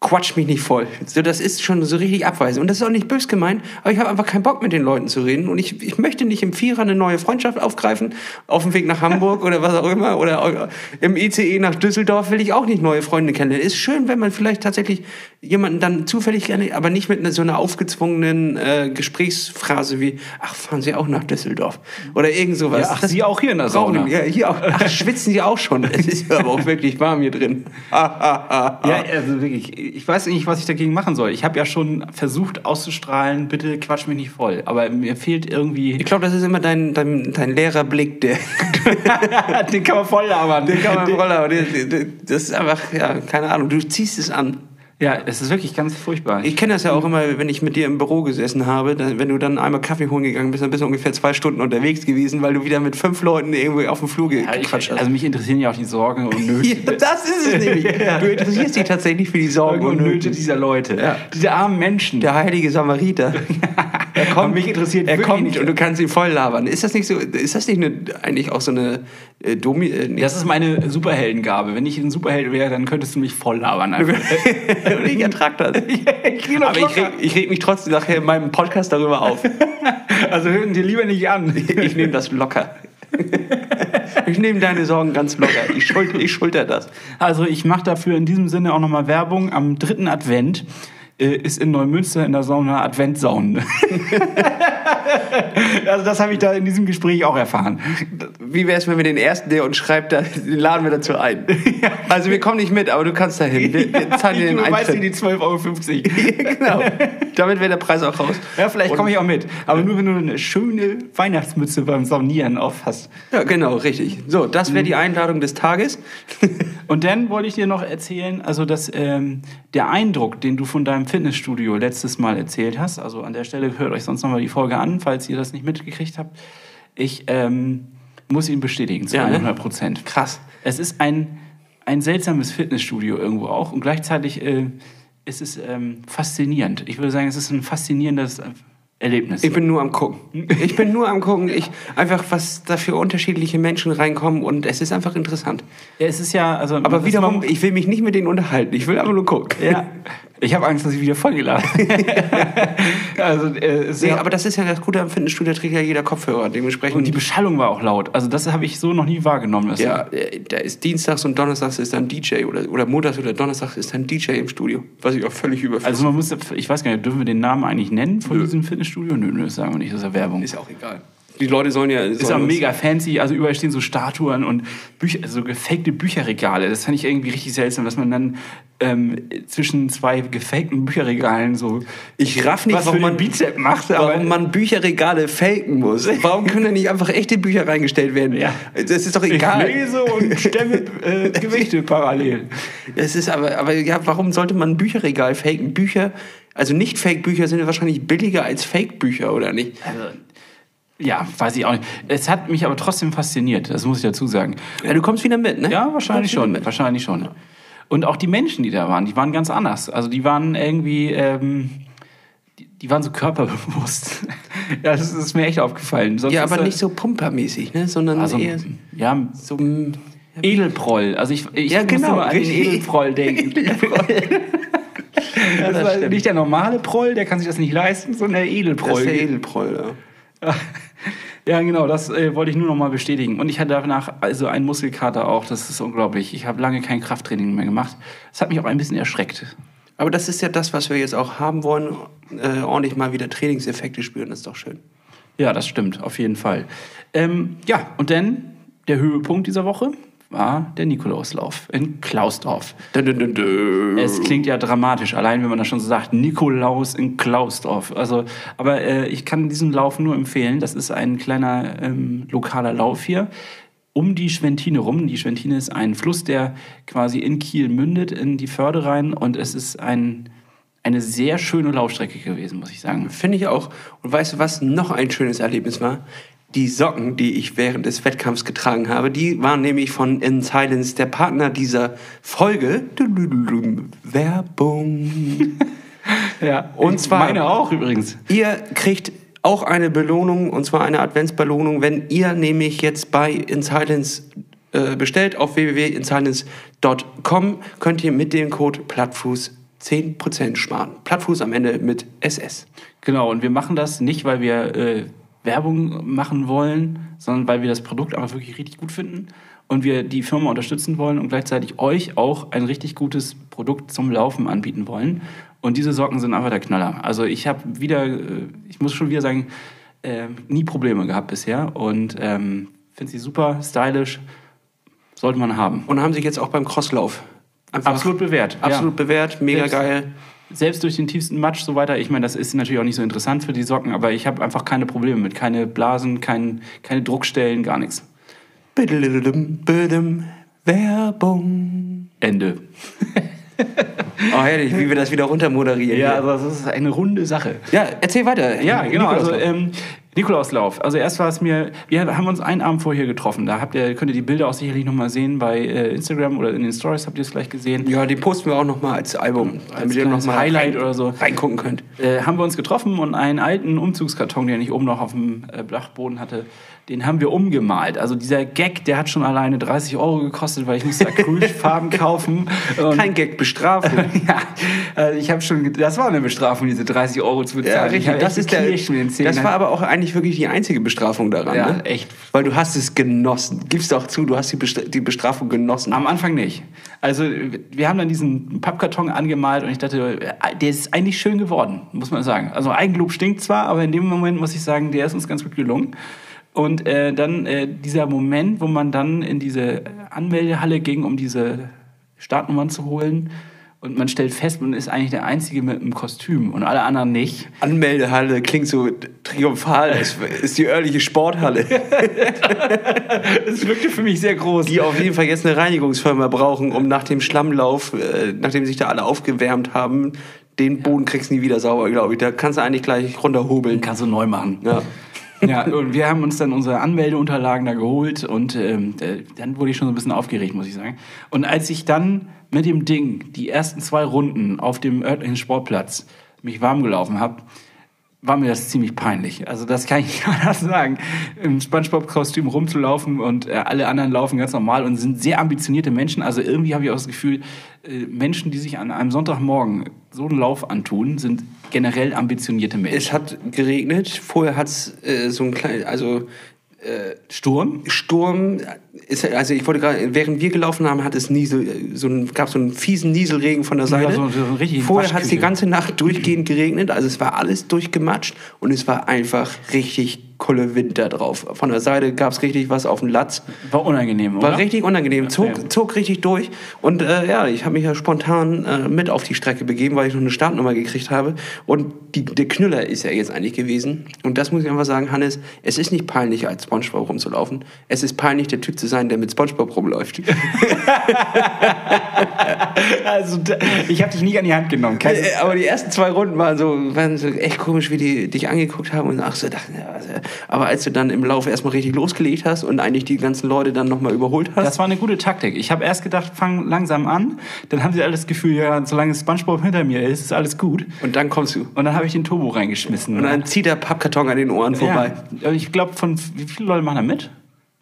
quatsch mich nicht voll. So, das ist schon so richtig abweisend. Und das ist auch nicht bös gemeint, aber ich habe einfach keinen Bock mit den Leuten zu reden. Und ich, ich möchte nicht im Vierer eine neue Freundschaft aufgreifen, auf dem Weg nach Hamburg oder was auch immer, oder im ICE nach Düsseldorf will ich auch nicht neue Freunde kennenlernen. Ist schön, wenn man vielleicht tatsächlich jemanden dann zufällig gerne, aber nicht mit einer, so einer aufgezwungenen äh, Gesprächsphrase wie, ach, fahren Sie auch nach Düsseldorf? Oder irgend sowas. Ja, ach, Sie auch hier in der Sauna? Ja, hier auch. Ach, schwitzen Sie auch schon. Es ist aber auch wirklich warm hier drin. <laughs> Ja, also wirklich, ich weiß nicht, was ich dagegen machen soll. Ich habe ja schon versucht auszustrahlen, bitte quatsch mich nicht voll. Aber mir fehlt irgendwie. Ich glaube, das ist immer dein, dein, dein leerer Blick, der, <laughs> Den kann man voll labern. den kann man voll, der, das ist einfach, ja, keine Ahnung, du ziehst es an. Ja, es ist wirklich ganz furchtbar. Ich kenne das ja auch immer, wenn ich mit dir im Büro gesessen habe, dann, wenn du dann einmal Kaffee holen gegangen bist, dann bist du ungefähr zwei Stunden unterwegs gewesen, weil du wieder mit fünf Leuten irgendwie auf dem Flur Ja, gequatscht hast. also mich interessieren ja auch die Sorgen und Nöte. Ja, das ist es nämlich. <laughs> Du interessierst dich tatsächlich für die Sorgen Sorgen und Nöte. dieser Leute. Ja. Diese armen Menschen. Der heilige Samariter. <laughs> Er kommt, mich interessiert er wirklich kommt nicht. und du kannst ihn voll labern. Ist das nicht so? Ist das nicht eine, eigentlich auch so eine äh, Domi? Äh, Das ist meine Superheldengabe. Wenn ich ein Superheld wäre, dann könntest du mich voll labern. <laughs> ich ertrag das. <laughs> ich noch Aber ich reg, ich reg mich trotzdem nachher in meinem Podcast darüber auf. <laughs> Also hören dir lieber nicht an. Ich nehme das locker. Ich nehme deine Sorgen ganz locker. Ich schulter, ich schulter das. Also ich mache dafür in diesem Sinne auch nochmal Werbung. Am dritten Advent äh, ist in Neumünster in der Sauna Adventsaune. <laughs> also das habe ich da in diesem Gespräch auch erfahren. Wie wäre es, wenn wir den ersten, der uns schreibt, da, den laden wir dazu ein? <laughs> Also wir kommen nicht mit, aber du kannst da hin. Wir, wir zahlen dir den du weißt dir Eintritt. die 12,50 Euro. <laughs> genau. Damit wäre der Preis auch raus. Ja, vielleicht komme ich auch mit. Aber nur wenn du eine schöne Weihnachtsmütze beim Saunieren auf hast. Ja, genau, richtig. So, das wäre die Einladung des Tages. Und dann wollte ich dir noch erzählen, also dass ähm, der Eindruck, den du von deinem Fitnessstudio letztes Mal erzählt hast, also an der Stelle hört euch sonst nochmal die Folge an, falls ihr das nicht mitgekriegt habt. Ich ähm, muss ihn bestätigen, zu Ja, ne? 100 Prozent. Krass. Es ist ein, ein seltsames Fitnessstudio irgendwo auch und gleichzeitig äh, ist es ähm, faszinierend. Ich würde sagen, es ist ein faszinierendes Erlebnis. Ich bin nur am gucken. Ich bin nur am gucken. Ich einfach, was da für unterschiedliche Menschen reinkommen und es ist einfach interessant. ja, es ist ja, also Aber wiederum, ich will mich nicht mit denen unterhalten. Ich will einfach nur gucken. ja, <laughs> ich habe Angst, dass ich wieder vollgeladen. <laughs> also äh, Nee, aber das ist ja das Gute am Fitnessstudio, da trägt ja jeder Kopfhörer. Dementsprechend. und die Beschallung war auch laut. Also das habe ich so noch nie wahrgenommen. Ja, äh, da ist Dienstags und Donnerstags ist dann DJ oder, oder Montags oder Donnerstags ist dann DJ im Studio. Was ich auch völlig überflüssig Also man muss, ich weiß gar nicht, dürfen wir den Namen eigentlich nennen von Nö. diesem Fitnessstudio? Nö, nö, das sagen wir nicht, das ist ja Werbung. ist auch egal. Die Leute sollen ja. Ist auch mega fancy, also überall stehen so Statuen und Bücher, so gefakte Bücherregale. Das fand ich irgendwie richtig seltsam, dass man dann ähm, zwischen zwei gefakten Bücherregalen so Ich raff nicht, was warum man Bizep macht, aber Warum man Bücherregale faken muss. <laughs> Warum können da nicht einfach echte Bücher reingestellt werden? Ja. Das ist doch ich egal. lese und stemme äh, <laughs> Gewichte parallel. Es ist aber, aber ja, warum sollte man ein Bücherregal faken? Bücher, also nicht Fake-Bücher sind ja wahrscheinlich billiger als Fake-Bücher, oder nicht? Also, ja, weiß ich auch nicht. Es hat mich aber trotzdem fasziniert, das muss ich dazu sagen. Ja, du kommst wieder mit, ne? Ja, wahrscheinlich schon. mit. Wahrscheinlich schon. Und auch die Menschen, die da waren, die waren ganz anders. Also die waren irgendwie, ähm, die, die waren so körperbewusst. <laughs> ja, das ist mir echt aufgefallen. Sonst Ja, aber nicht so pumpermäßig, ne? Sondern also, eher ja, so. Edelproll. Also ich, ich Ja, muss genau, immer an den. Edelproll <laughs> denken. <laughs> das das war stimmt. nicht der normale Proll, der kann sich das nicht leisten, sondern der Das Edelproll. ist der Edelproll, ja. <laughs> Ja, genau, das äh, wollte ich nur noch mal bestätigen. Und ich hatte danach also einen Muskelkater auch, das ist unglaublich. Ich habe lange kein Krafttraining mehr gemacht. Das hat mich auch ein bisschen erschreckt. Aber das ist ja das, was wir jetzt auch haben wollen. Äh, ordentlich mal wieder Trainingseffekte spüren, das ist doch schön. Ja, das stimmt, auf jeden Fall. Ähm, ja, und dann der Höhepunkt dieser Woche war der Nikolauslauf in Klausdorf. Es klingt ja dramatisch, allein wenn man das schon so sagt, Nikolaus in Klausdorf. Also, aber äh, ich kann diesen Lauf nur empfehlen. Das ist ein kleiner ähm, lokaler Lauf hier um die Schwentine rum. Die Schwentine ist ein Fluss, der quasi in Kiel mündet, in die Förde rein. Und es ist ein, eine sehr schöne Laufstrecke gewesen, muss ich sagen. Finde ich auch. Und weißt du, was noch ein schönes Erlebnis war? Die Socken, die ich während des Wettkampfs getragen habe, die waren nämlich von In Silence, der Partner dieser Folge. Werbung. <laughs> Ja, Und zwar- meine auch übrigens. Ihr kriegt auch eine Belohnung, und zwar eine Adventsbelohnung, wenn ihr nämlich jetzt bei InSilence äh, bestellt auf www.insilence.com, könnt ihr mit dem Code Plattfuß 10% sparen. Plattfuß am Ende mit SS. Genau, und wir machen das nicht, weil wir äh, Werbung machen wollen, sondern weil wir das Produkt einfach wirklich richtig gut finden und wir die Firma unterstützen wollen und gleichzeitig euch auch ein richtig gutes Produkt zum Laufen anbieten wollen. Und diese Socken sind einfach der Knaller. Also ich habe wieder, äh, ich muss schon wieder sagen, äh, nie Probleme gehabt bisher und ähm, finde sie super stylisch, sollte man haben. Und haben sich jetzt auch beim Crosslauf einfach Absolut bewährt. absolut bewährt, mega Selbst- geil. Selbst durch den tiefsten Matsch so weiter, ich meine, das ist natürlich auch nicht so interessant für die Socken, aber ich habe einfach keine Probleme mit. Keine Blasen, kein, keine Druckstellen, gar nichts. Werbung. Ende. <laughs> Oh, herrlich, wie wir das wieder runtermoderieren. Ja, also das ist eine runde Sache. ja erzähl weiter. Ja, genau. Also ähm, Nikolauslauf. Also erst war es mir, wir haben uns einen Abend vorher getroffen. Da habt ihr, könnt ihr die Bilder auch sicherlich nochmal sehen bei äh, Instagram oder in den Stories habt ihr es vielleicht gesehen. Ja, die posten wir auch nochmal als Album, Als kleines Highlight oder so. reingucken könnt. Äh, haben wir uns getroffen und einen alten Umzugskarton, den ich oben noch auf dem äh, Dachboden hatte, den haben wir umgemalt. Also dieser Gag, der hat schon alleine 30 Euro gekostet, weil ich musste Acrylfarben <laughs> kaufen. Kein Gag, Bestrafung. <laughs> ja, also ich habe schon, das war eine Bestrafung, diese 30 Euro zu bezahlen. Ja, Ich richtig. hab Das, ist der, das war aber auch eigentlich wirklich die einzige Bestrafung daran. Ja, ne? echt. Weil du hast es genossen. Gib's doch zu, du hast die Bestrafung genossen. Am Anfang nicht. Also wir haben dann diesen Pappkarton angemalt und ich dachte, äh, der ist eigentlich schön geworden, muss man sagen. Also Eigenlob stinkt zwar, aber in dem Moment muss ich sagen, der ist uns ganz gut gelungen. Und äh, dann äh, dieser Moment, wo man dann in diese Anmeldehalle ging, um diese Startnummern zu holen. Und man stellt fest, man ist eigentlich der Einzige mit einem Kostüm und alle anderen nicht. Anmeldehalle klingt so triumphal. Es ist die örtliche Sporthalle, <laughs> Das wirkte für mich sehr groß. die auf jeden Fall jetzt eine Reinigungsfirma brauchen, um nach dem Schlammlauf, äh, nachdem sich da alle aufgewärmt haben, den Boden kriegst du nie wieder sauber, glaube ich. Da kannst du eigentlich gleich runterhobeln. Kannst du neu machen. Ja. Ja, und wir haben uns dann unsere Anmeldeunterlagen da geholt und ähm, äh, dann wurde ich schon so ein bisschen aufgeregt, muss ich sagen. Und als ich dann mit dem Ding die ersten zwei Runden auf dem örtlichen Sportplatz mich warm gelaufen habe, war mir das ziemlich peinlich. Also das kann ich <laughs> nicht anders sagen. Im Spongebob-Kostüm rumzulaufen und äh, alle anderen laufen ganz normal und sind sehr ambitionierte Menschen. Also irgendwie habe ich auch das Gefühl, äh, Menschen, die sich an einem Sonntagmorgen so einen Lauf antun, sind generell ambitionierte Menschen. Es hat geregnet. Vorher hat es äh, so ein klein, also Sturm? Sturm. Ist, also ich wollte gerade, während wir gelaufen haben, hat es Niesel, so ein, gab so einen fiesen Nieselregen von der Seite. so- so richtigen Vorher hat es die ganze Nacht durchgehend geregnet, also es war alles durchgematscht und es war einfach richtig Kolle Winter drauf. Von der Seite gab es richtig was auf dem Latz. War unangenehm, oder? War richtig unangenehm, zog, zog richtig durch. Und äh, ja, ich habe mich ja spontan äh, mit auf die Strecke begeben, weil ich noch eine Startnummer gekriegt habe. Und die, der Knüller ist ja jetzt eigentlich gewesen. Und das muss ich einfach sagen, Hannes, es ist nicht peinlich, als Spongebob rumzulaufen. Es ist peinlich, der Typ zu sein, der mit Spongebob rumläuft. <laughs> Also, da- ich habe dich nicht an die Hand genommen. Keine, Äh, Aber die ersten zwei Runden waren so, waren so echt komisch, wie die dich angeguckt haben und ach so dachten, ja, also, aber als du dann im Laufe erstmal richtig losgelegt hast und eigentlich die ganzen Leute dann nochmal überholt hast, das war eine gute Taktik. Ich habe erst gedacht, fang langsam an. Dann haben sie alle das Gefühl, ja, solange Spongebob hinter mir ist, ist alles gut. und dann kommst du. Und dann habe ich den Turbo reingeschmissen. Und dann zieht der Pappkarton an den Ohren vorbei. Ja, ich glaube, von wie viele Leute machen da mit?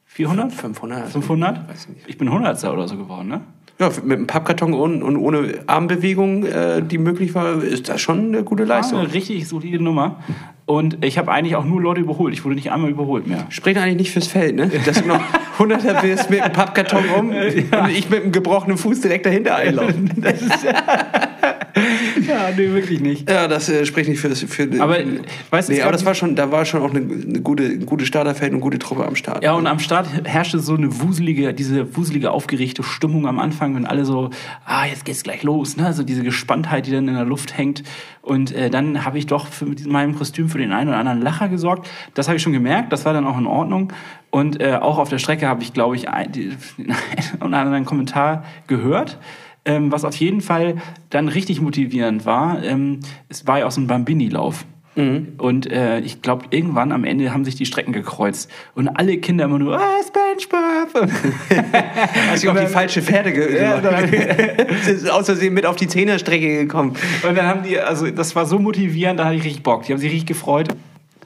400? 500. 500? Weiß nicht. Ich bin 100 oder so geworden, ne? Ja, mit einem Pappkarton und, und ohne Armbewegung, äh, die möglich war, ist das schon eine gute Leistung. eine richtig solide Nummer. Und ich habe eigentlich auch nur Leute überholt. Ich wurde nicht einmal überholt mehr. Spricht eigentlich nicht fürs Feld, ne? Dass du noch <laughs> Hunderter bist mit einem Pappkarton um und ich mit einem gebrochenen Fuß direkt dahinter einlaufen. <laughs> Das ist <laughs> ja, nee, wirklich nicht. Ja, das äh, spricht nicht fürs. Für, Aber, für, weißt du, nee, aber das war schon, da war schon auch eine, eine gute, ein gutes Starterfeld und eine gute Truppe am Start. Ja, und am Start herrschte so eine wuselige, diese wuselige, aufgeregte Stimmung am Anfang, wenn alle so, ah, jetzt geht's gleich los, ne? So diese Gespanntheit, die dann in der Luft hängt. Und äh, dann habe ich doch für, mit meinem Kostüm für den einen oder anderen Lacher gesorgt. Das habe ich schon gemerkt, das war dann auch in Ordnung. Und äh, auch auf der Strecke habe ich, glaube ich, ein, den einen oder anderen Kommentar gehört. Ähm, was auf jeden Fall dann richtig motivierend war, ähm, es war ja auch so ein Bambini-Lauf. Und äh, ich glaube, irgendwann am Ende haben sich die Strecken gekreuzt. Und alle Kinder immer nur, ah, SpongeBob! <laughs> Hast du auf die falsche Pferde ge Ja, <laughs> aus Versehen mit auf die Zehnerstrecke gekommen. Und dann haben die, also das war so motivierend, da hatte ich richtig Bock. Die haben sich richtig gefreut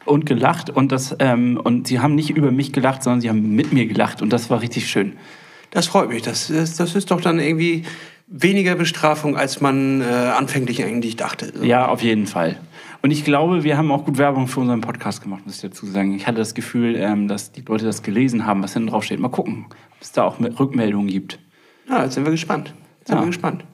und gelacht. Und, das, ähm, und sie haben nicht über mich gelacht, sondern sie haben mit mir gelacht. Und das war richtig schön. Das freut mich. Das, das, das ist doch dann irgendwie weniger Bestrafung, als man äh, anfänglich eigentlich dachte. Ja, auf jeden Fall. Und ich glaube, wir haben auch gut Werbung für unseren Podcast gemacht, muss ich dazu sagen. Ich hatte das Gefühl, ähm, dass die Leute das gelesen haben, was hinten drauf steht. Mal gucken, ob es da auch Rückmeldungen gibt. Ja, jetzt sind wir gespannt. Jetzt sind Ja. wir gespannt.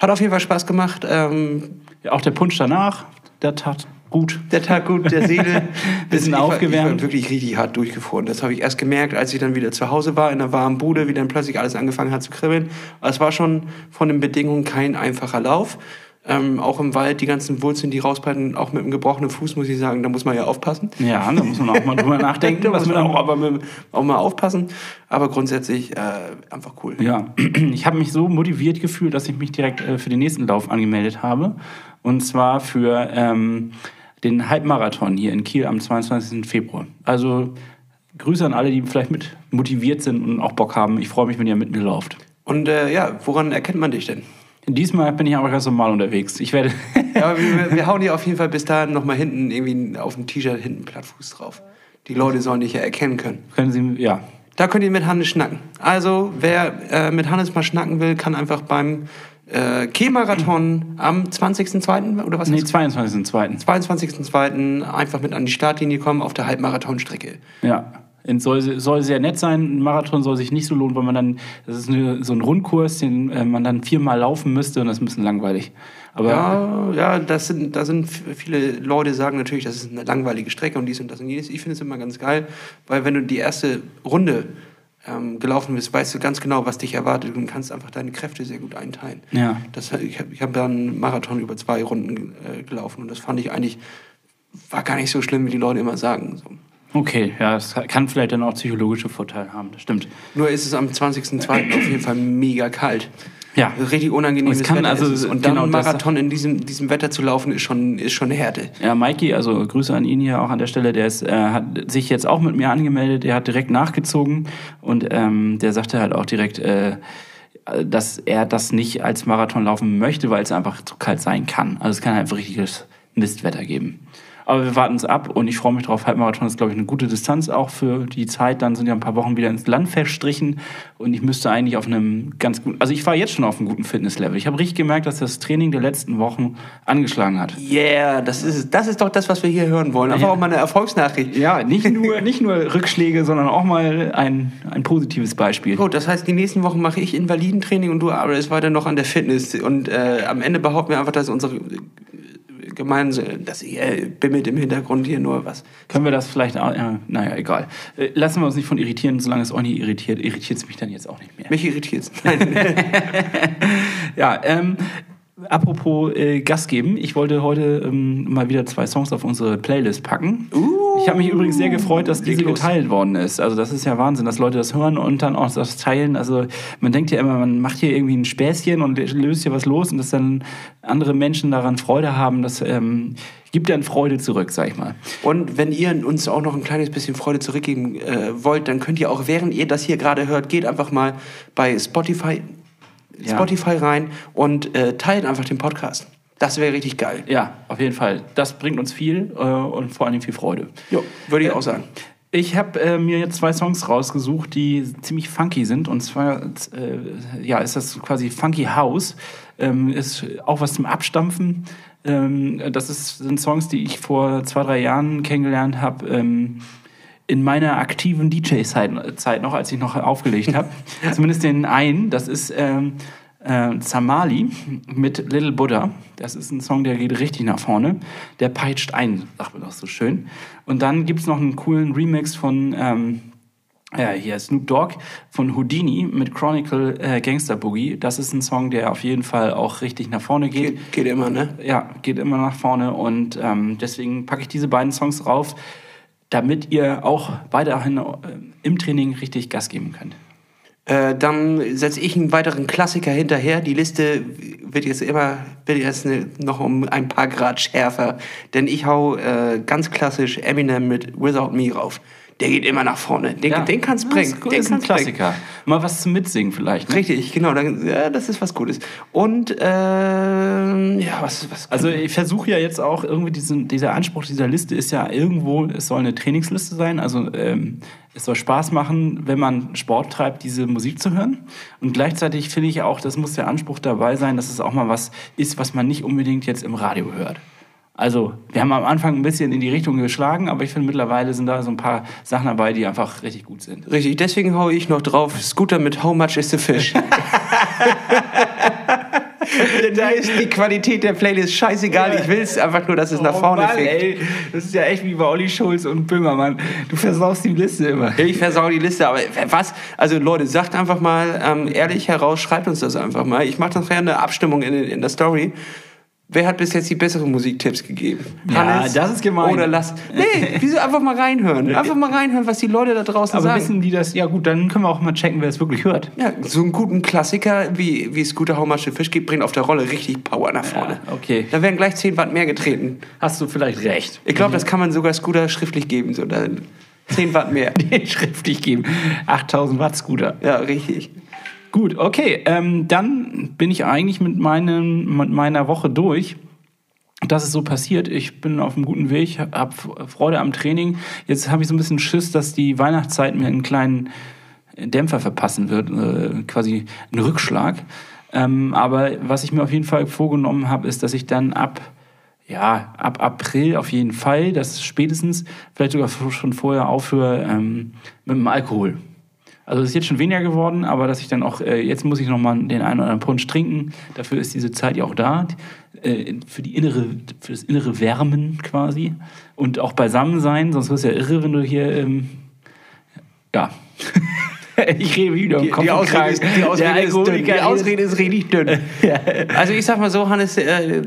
Hat auf jeden Fall Spaß gemacht. Ähm, Ja, auch der Punsch danach, der tat gut. der Tag gut, der Seele. Bisschen <laughs> war, Ich aufgewärmt. war wirklich richtig hart durchgefroren. Das habe ich erst gemerkt, als ich dann wieder zu Hause war, in der warmen Bude, wie dann plötzlich alles angefangen hat zu kribbeln. Es war schon von den Bedingungen kein einfacher Lauf. Ähm, auch im Wald, die ganzen Wurzeln, die rausbreiten, auch mit einem gebrochenen Fuß, muss ich sagen, da muss man ja aufpassen. Ja, da muss man auch mal drüber <laughs> nachdenken, Da was muss man auch. aber mit, auch mal aufpassen. Aber grundsätzlich äh, einfach cool. Ja, <clears throat> ich habe mich so motiviert gefühlt, dass ich mich direkt äh, für den nächsten Lauf angemeldet habe. Und zwar für ähm, den Halbmarathon hier in Kiel am 22. Februar. Also Grüße an alle, die vielleicht mit motiviert sind und auch Bock haben. Ich freue mich, wenn ihr mit mir lauft. Und äh, ja, woran erkennt man dich denn? Diesmal bin ich aber ganz normal unterwegs. Ich werde. ja, wir, <laughs> wir hauen dir auf jeden Fall bis dahin nochmal hinten irgendwie auf dem T-Shirt hinten Plattfuß drauf. Die Leute sollen dich ja erkennen können. Können Sie, ja. Da könnt ihr mit Hannes schnacken. Also, wer äh, mit Hannes mal schnacken will, kann einfach beim äh, Kehl-Marathon am 20.02. oder was? Nee, 22.02. 22.02. einfach mit an die Startlinie kommen auf der Halbmarathonstrecke. Ja. Es soll, soll sehr nett sein. Ein Marathon soll sich nicht so lohnen, weil man dann, das ist eine, so ein Rundkurs, den äh, man dann viermal laufen müsste und das ist ein bisschen langweilig. Aber ja, ja, das sind, da sind viele Leute sagen natürlich, das ist eine langweilige Strecke und dies und das und jenes. Ich finde es immer ganz geil, weil wenn du die erste Runde ähm, gelaufen bist, weißt du ganz genau, was dich erwartet und kannst einfach deine Kräfte sehr gut einteilen. Ja. Das, ich habe ich hab dann einen Marathon über zwei Runden äh, gelaufen und das fand ich eigentlich, war gar nicht so schlimm, wie die Leute immer sagen. So. Okay, ja, das kann vielleicht dann auch psychologische Vorteile haben, das stimmt. Nur ist es am 20.02. auf jeden Fall mega kalt. Ja. Richtig unangenehmes Es kann Wetter also- ist es. Und dann genau einen das- Marathon in diesem, diesem Wetter zu laufen, ist schon, ist schon eine Härte. Ja, Mikey, also Grüße an ihn hier auch an der Stelle, der ist, äh, hat sich jetzt auch mit mir angemeldet, der hat direkt nachgezogen und ähm, der sagte halt auch direkt, äh, dass er das nicht als Marathon laufen möchte, weil es einfach zu kalt sein kann. Also es kann einfach richtiges Mistwetter geben. Aber wir warten es ab und ich freue mich drauf. Halbmarathon ist, glaube ich, eine gute Distanz auch für die Zeit. Dann sind ja ein paar Wochen wieder ins Land verstrichen und ich müsste eigentlich auf einem ganz guten, also ich war jetzt schon auf einem guten Fitnesslevel. Ich habe richtig gemerkt, dass das Training der letzten Wochen angeschlagen hat. Yeah, das ist, das ist doch das, was wir hier hören wollen. Einfach Ja. auch mal eine Erfolgsnachricht. Ja, nicht nur, nicht nur Rückschläge, sondern auch mal ein, ein positives Beispiel. Gut, das heißt, die nächsten Wochen mache ich Invalidentraining und du arbeitest weiter noch an der Fitness. Und äh, am Ende behaupten wir einfach, dass unsere äh, gemeinsame, dass ihr äh, bimmelt im Hintergrund hier nur was. Können wir das vielleicht, auch- ja, naja, egal. Äh, Lassen wir uns nicht von irritieren, solange es euch nicht irritiert, irritiert es mich dann jetzt auch nicht mehr. Mich irritiert's. Nein. <laughs> Ja, ähm, apropos äh, Gas geben, ich wollte heute ähm, mal wieder zwei Songs auf unsere Playlist packen. ich habe mich übrigens sehr gefreut, dass diese los. geteilt worden ist. Also das ist ja Wahnsinn, dass Leute das hören und dann auch das teilen. Also man denkt ja immer, man macht hier irgendwie ein Späßchen und löst hier was los und dass dann andere Menschen daran Freude haben, das ähm, gibt dann Freude zurück, sag ich mal. Und wenn ihr uns auch noch ein kleines bisschen Freude zurückgeben äh, wollt, dann könnt ihr auch, während ihr das hier gerade hört, geht einfach mal bei Spotify, Ja. Spotify rein und äh, teilt einfach den Podcast. Das wäre richtig geil. Ja, auf jeden Fall. Das bringt uns viel äh, und vor allem viel Freude. Jo, würde ich auch sagen. Ich habe äh, mir jetzt zwei Songs rausgesucht, die ziemlich funky sind. Und zwar äh, ja, ist das quasi Funky House. Ähm, ist auch was zum Abstampfen. Ähm, das ist, sind Songs, die ich vor zwei, drei Jahren kennengelernt habe. Ähm, in meiner aktiven DJ-Zeit Zeit noch, als ich noch aufgelegt habe. <laughs> Zumindest den einen. Das ist ähm, äh, Zamali mit Little Buddha. Das ist ein Song, der geht richtig nach vorne. Der peitscht ein, sagt man doch so schön. Und dann gibt's noch einen coolen Remix von ähm, ja, hier Snoop Dogg von Houdini mit Chronicle äh, Gangster Boogie. Das ist ein Song, der auf jeden Fall auch richtig nach vorne geht. Geht, geht immer, ne? Ja, geht immer nach vorne und ähm, deswegen packe ich diese beiden Songs drauf, damit ihr auch weiterhin äh, im Training richtig Gas geben könnt. Äh, dann setze ich einen weiteren Klassiker hinterher. Die Liste wird jetzt immer wird jetzt ne, noch um ein paar Grad schärfer, denn ich hau äh, ganz klassisch Eminem mit Without Me rauf. Der geht immer nach vorne. Den, den kannst Ja, bringen. ist gut, den ist ein kannst bringen. Klassiker. Mal was zum Mitsingen vielleicht. Ne? Richtig, genau. Dann, ja, das ist was Gutes. Und ähm, ja, was was Also ich versuche ja jetzt auch irgendwie diesen, dieser Anspruch dieser Liste ist ja irgendwo, es soll eine Trainingsliste sein. Also ähm, es soll Spaß machen, wenn man Sport treibt, diese Musik zu hören. Und gleichzeitig finde ich auch, das muss der Anspruch dabei sein, dass es auch mal was ist, was man nicht unbedingt jetzt im Radio hört. Also wir haben am Anfang ein bisschen in die Richtung geschlagen, aber ich finde mittlerweile sind da so ein paar Sachen dabei, die einfach richtig gut sind. Richtig, deswegen hau ich noch drauf Scooter mit How Much is the Fish. <laughs> da ist die Qualität der Playlist scheißegal. Ich will es einfach nur, dass es nach vorne fickt. Oh ey, das ist ja echt wie bei Olli Schulz und Böhmermann. Du versaust die Liste immer. Ich versau die Liste, aber was? Also Leute, sagt einfach mal ähm, ehrlich heraus, schreibt uns das einfach mal. Ich mache nachher eine Abstimmung in, in der Story. Wer hat bis jetzt die besseren Musiktipps gegeben? Ja, das ist gemein. Oder lass. Nee, <laughs> wieso einfach mal reinhören? Einfach mal reinhören, was die Leute da draußen Aber sagen. wissen die das? Ja gut, dann können wir auch mal checken, wer es wirklich hört. ja, so einen guten Klassiker wie, wie Scooter Haumasche Fisch gibt, bringt auf der Rolle richtig Power nach vorne. Ja, okay. Da werden gleich 10 Watt mehr getreten. Hast du vielleicht recht. Ich glaube, das kann man sogar Scooter schriftlich geben. So, da 10 Watt mehr. <laughs> Den schriftlich geben. 8000 Watt Scooter. Ja, richtig. Gut, okay. Ähm, dann bin ich eigentlich mit, meinem, mit meiner Woche durch. Das ist so passiert. Ich bin auf einem guten Weg, habe Freude am Training. Jetzt habe ich so ein bisschen Schiss, dass die Weihnachtszeit mir einen kleinen Dämpfer verpassen wird, äh, quasi einen Rückschlag. Ähm, aber was ich mir auf jeden Fall vorgenommen habe, ist, dass ich dann ab ja, ab April auf jeden Fall, das spätestens, vielleicht sogar schon vorher aufhöre ähm, mit dem Alkohol. Also es ist jetzt schon weniger geworden, aber dass ich dann auch, äh, jetzt muss ich nochmal den einen oder anderen Punsch trinken. Dafür ist diese Zeit ja auch da, äh, für, die innere, für das innere Wärmen quasi. Und auch beisammen sein, sonst wirst du ja irre, wenn du hier, ähm, ja. <laughs> ich rede wieder im Die, Kopf die, und Ausrede, ist, die, Ausrede, ist dünn. Die Ausrede ist richtig dünn. <laughs> Also ich sag mal so, Hannes, äh,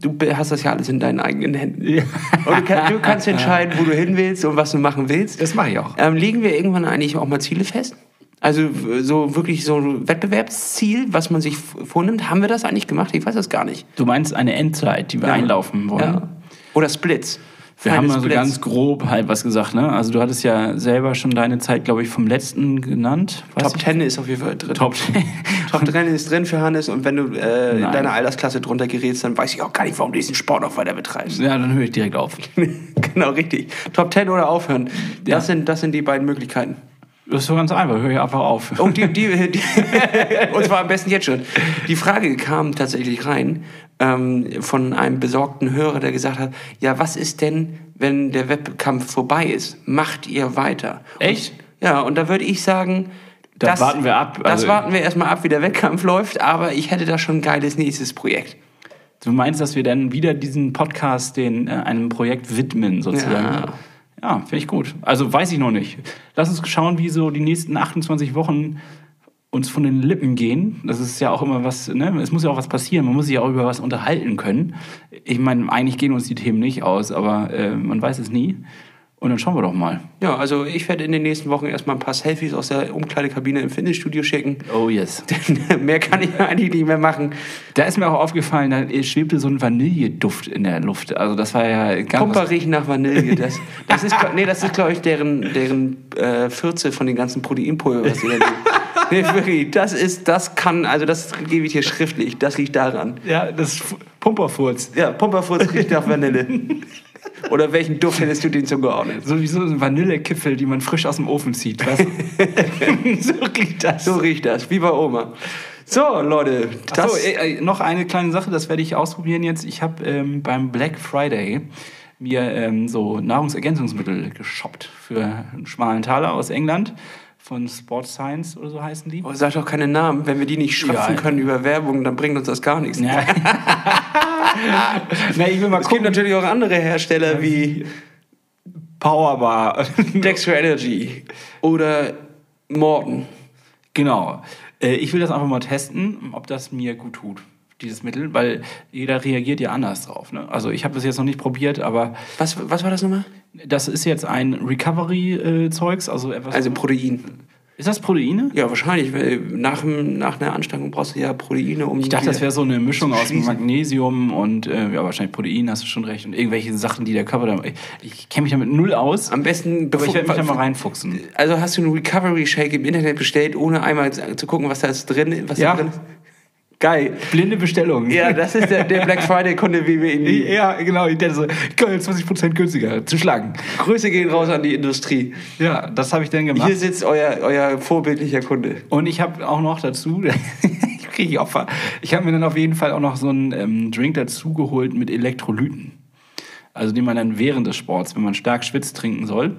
du hast das ja alles in deinen eigenen Händen. Ja. Und du, kann, du kannst entscheiden, wo du hin willst und was du machen willst. Das mache ich auch. Ähm, legen wir irgendwann eigentlich auch mal Ziele fest? Also so wirklich so ein Wettbewerbsziel, was man sich vornimmt, haben wir das eigentlich gemacht? Ich weiß das gar nicht. Du meinst eine Endzeit, die wir einlaufen wollen? Ja. Oder Splits. Wir haben also Splits. ganz grob halt was gesagt, ne? Also du hattest ja selber schon deine Zeit, glaube ich, vom letzten genannt. Top ich? 10 ist auf jeden Fall drin. Top <laughs> Top 10 ist drin für Hannes und wenn du äh, in deiner Altersklasse drunter gerätst, dann weiß ich auch gar nicht, warum du diesen Sport noch weiter betreibst. Ja, dann höre ich direkt auf. <laughs> genau, richtig. Top 10 oder aufhören. Das, Ja. sind, das sind die beiden Möglichkeiten. Das ist so ganz einfach, höre ich einfach auf. Oh, die, die, die, <laughs> und zwar am besten jetzt schon. Die Frage kam tatsächlich rein ähm, von einem besorgten Hörer, der gesagt hat, ja, was ist denn, wenn der Wettkampf vorbei ist? Macht ihr weiter? Echt? Und, ja, und da würde ich sagen, Da warten wir ab. Das Also- warten wir erstmal ab, wie der Wettkampf läuft, aber ich hätte da schon ein geiles nächstes Projekt. Du meinst, dass wir dann wieder diesen Podcast den, äh, einem Projekt widmen, sozusagen? Ja. Ja, finde ich gut. Also weiß ich noch nicht. Lass uns schauen, wie so die nächsten 28 Wochen uns von den Lippen gehen. Das ist ja auch immer was, ne? Es muss ja auch was passieren. Man muss sich ja auch über was unterhalten können. Ich meine, eigentlich gehen uns die Themen nicht aus, aber äh, man weiß es nie. Und dann schauen wir doch mal. Ja, also ich werde in den nächsten Wochen erstmal ein paar Selfies aus der Umkleidekabine im Fitnessstudio schicken. Oh yes. <laughs> Denn mehr kann ich eigentlich nicht mehr machen. Da ist mir auch aufgefallen, da schwebte so ein Vanilleduft in der Luft. Also das war ja ganz... Pumper riechen nach Vanille. Das, das ist, <laughs> nee, das ist, glaube ich, deren, deren äh, Fürze von den ganzen Proteinpulver, was sie da. <laughs> Nee, wirklich, das ist, das kann, also das gebe ich dir schriftlich, das liegt daran. Ja, das F- Pumperfurz. Ja, Pumperfurz riecht nach Vanille. Oder welchen Duft hättest du den zugeordnet? So wie so ein Vanillekipfel, die man frisch aus dem Ofen zieht. Weißt du? <laughs> so riecht das. So riecht das, wie bei Oma. So, Leute, das, äh, äh, noch eine kleine Sache, das werde ich ausprobieren jetzt. Ich habe ähm, beim Black Friday mir ähm, so Nahrungsergänzungsmittel geshoppt für einen schmalen Taler aus England von Sport Science oder so heißen die. oh, sag doch keine Namen, wenn wir die nicht schöpfen Ja. können über Werbung, dann bringt uns das gar nichts. Ja. <laughs> <laughs> Na, ich will mal Es gibt gucken. natürlich auch andere Hersteller wie Powerbar. <laughs> Dextro Energy oder Morton. Genau. Äh, Ich will das einfach mal testen, ob das mir gut tut, dieses Mittel, weil jeder reagiert ja anders drauf. Ne? Also ich habe das jetzt noch nicht probiert, aber Was, was war das nochmal? das ist jetzt ein Recovery-Zeugs, also etwas. Also Protein. Ist das Proteine? Ja, wahrscheinlich, weil nach, nach einer Anstrengung brauchst du ja Proteine, um. Ich dachte, das wäre so eine Mischung aus. Magnesium und äh, ja, wahrscheinlich Protein, hast du schon recht. Und irgendwelche Sachen, die der Körper da. Ich, ich kenne mich damit null aus, Am besten, aber ich werde mich da mal bevor- reinfuchsen. Also hast du einen Recovery Shake im Internet bestellt, ohne einmal zu gucken, was da drin, was Ja. da drin ist? Geil. Blinde Bestellung. Ja, das ist der, der Black Friday Kunde, wie wir ihn. Ja, genau. Ich dachte so, geil, 20% günstiger zu schlagen. Grüße gehen raus an die Industrie. Ja, das habe ich dann gemacht. Hier sitzt euer, euer vorbildlicher Kunde. Und ich habe auch noch dazu, <laughs> ich kriege Opfer, ich habe mir dann auf jeden Fall auch noch so einen ähm, Drink dazu geholt mit Elektrolyten. Also den man dann während des Sports, wenn man stark schwitzt, trinken soll.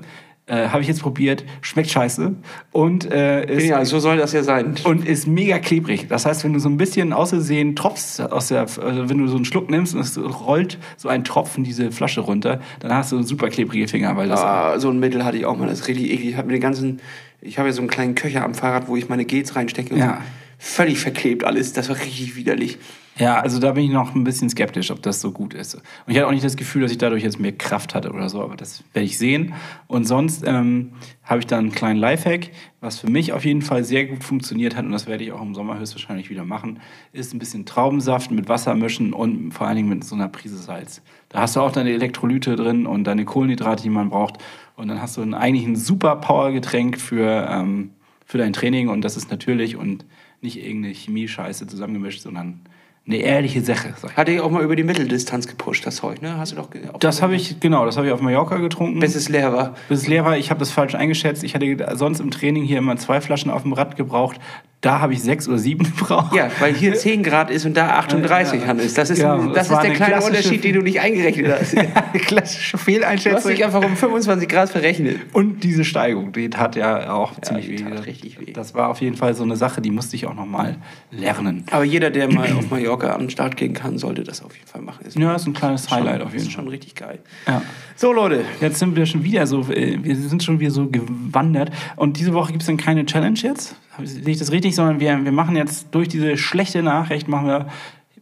Äh, habe ich jetzt probiert, schmeckt scheiße und, äh, ist, Ja, so soll das ja sein. und ist mega klebrig. Das heißt, wenn du so ein bisschen außersehen tropfst, aus der, also wenn du so einen Schluck nimmst und es rollt so ein Tropfen diese Flasche runter, dann hast du super klebrige Finger, weil das Ah, so ein Mittel hatte ich auch mal, das ist richtig eklig. Ich habe mir den ganzen, ich habe ja so einen kleinen Köcher am Fahrrad, wo ich meine Gels reinstecke. Und Ja. völlig verklebt alles. Das war richtig widerlich. Ja, also da bin ich noch ein bisschen skeptisch, ob das so gut ist. Und ich hatte auch nicht das Gefühl, dass ich dadurch jetzt mehr Kraft hatte oder so, aber das werde ich sehen. Und sonst ähm, habe ich dann einen kleinen Lifehack, was für mich auf jeden Fall sehr gut funktioniert hat und das werde ich auch im Sommer höchstwahrscheinlich wieder machen, ist ein bisschen Traubensaft mit Wasser mischen und vor allen Dingen mit so einer Prise Salz. Da hast du auch deine Elektrolyte drin und deine Kohlenhydrate, die man braucht. Und dann hast du ein, eigentlich ein super Powergetränk für, ähm, für dein Training und das ist natürlich und nicht irgendeine Chemie-Scheiße zusammengemischt, sondern eine ehrliche Sache. Hatte ich auch mal über die Mitteldistanz gepusht, das Zeug, ne? Hast du doch Das habe ich, genau, das habe ich auf Mallorca getrunken. Bis es leer war. Bis es leer war, ich habe das falsch eingeschätzt. Ich hatte sonst im Training hier immer zwei Flaschen auf dem Rad gebraucht. Da habe ich sechs oder sieben <laughs> gebraucht. Ja, weil hier 10 Grad ist und da 38 Ja. Hannes. Das ist, Ja, das ist der eine kleine Unterschied, den du nicht eingerechnet hast. <laughs> Klassische Du hast Fehleinschätzung. dich einfach um 25 Grad verrechnet. Und diese Steigung, die tat ja auch ziemlich weh. richtig weh. Das war auf jeden Fall so eine Sache, die musste ich auch nochmal lernen. Aber jeder, der mal auf Mallorca an den Start gehen kann, sollte das auf jeden Fall machen. Ist Ja, ist ein kleines Highlight auf jeden ist Fall. schon richtig geil. Ja. So, Leute. Jetzt sind wir schon wieder so, äh, wir sind schon wieder so gewandert. Und diese Woche gibt es dann keine Challenge jetzt. Sehe ich das richtig? Sondern wir, wir machen jetzt durch diese schlechte Nachricht, machen wir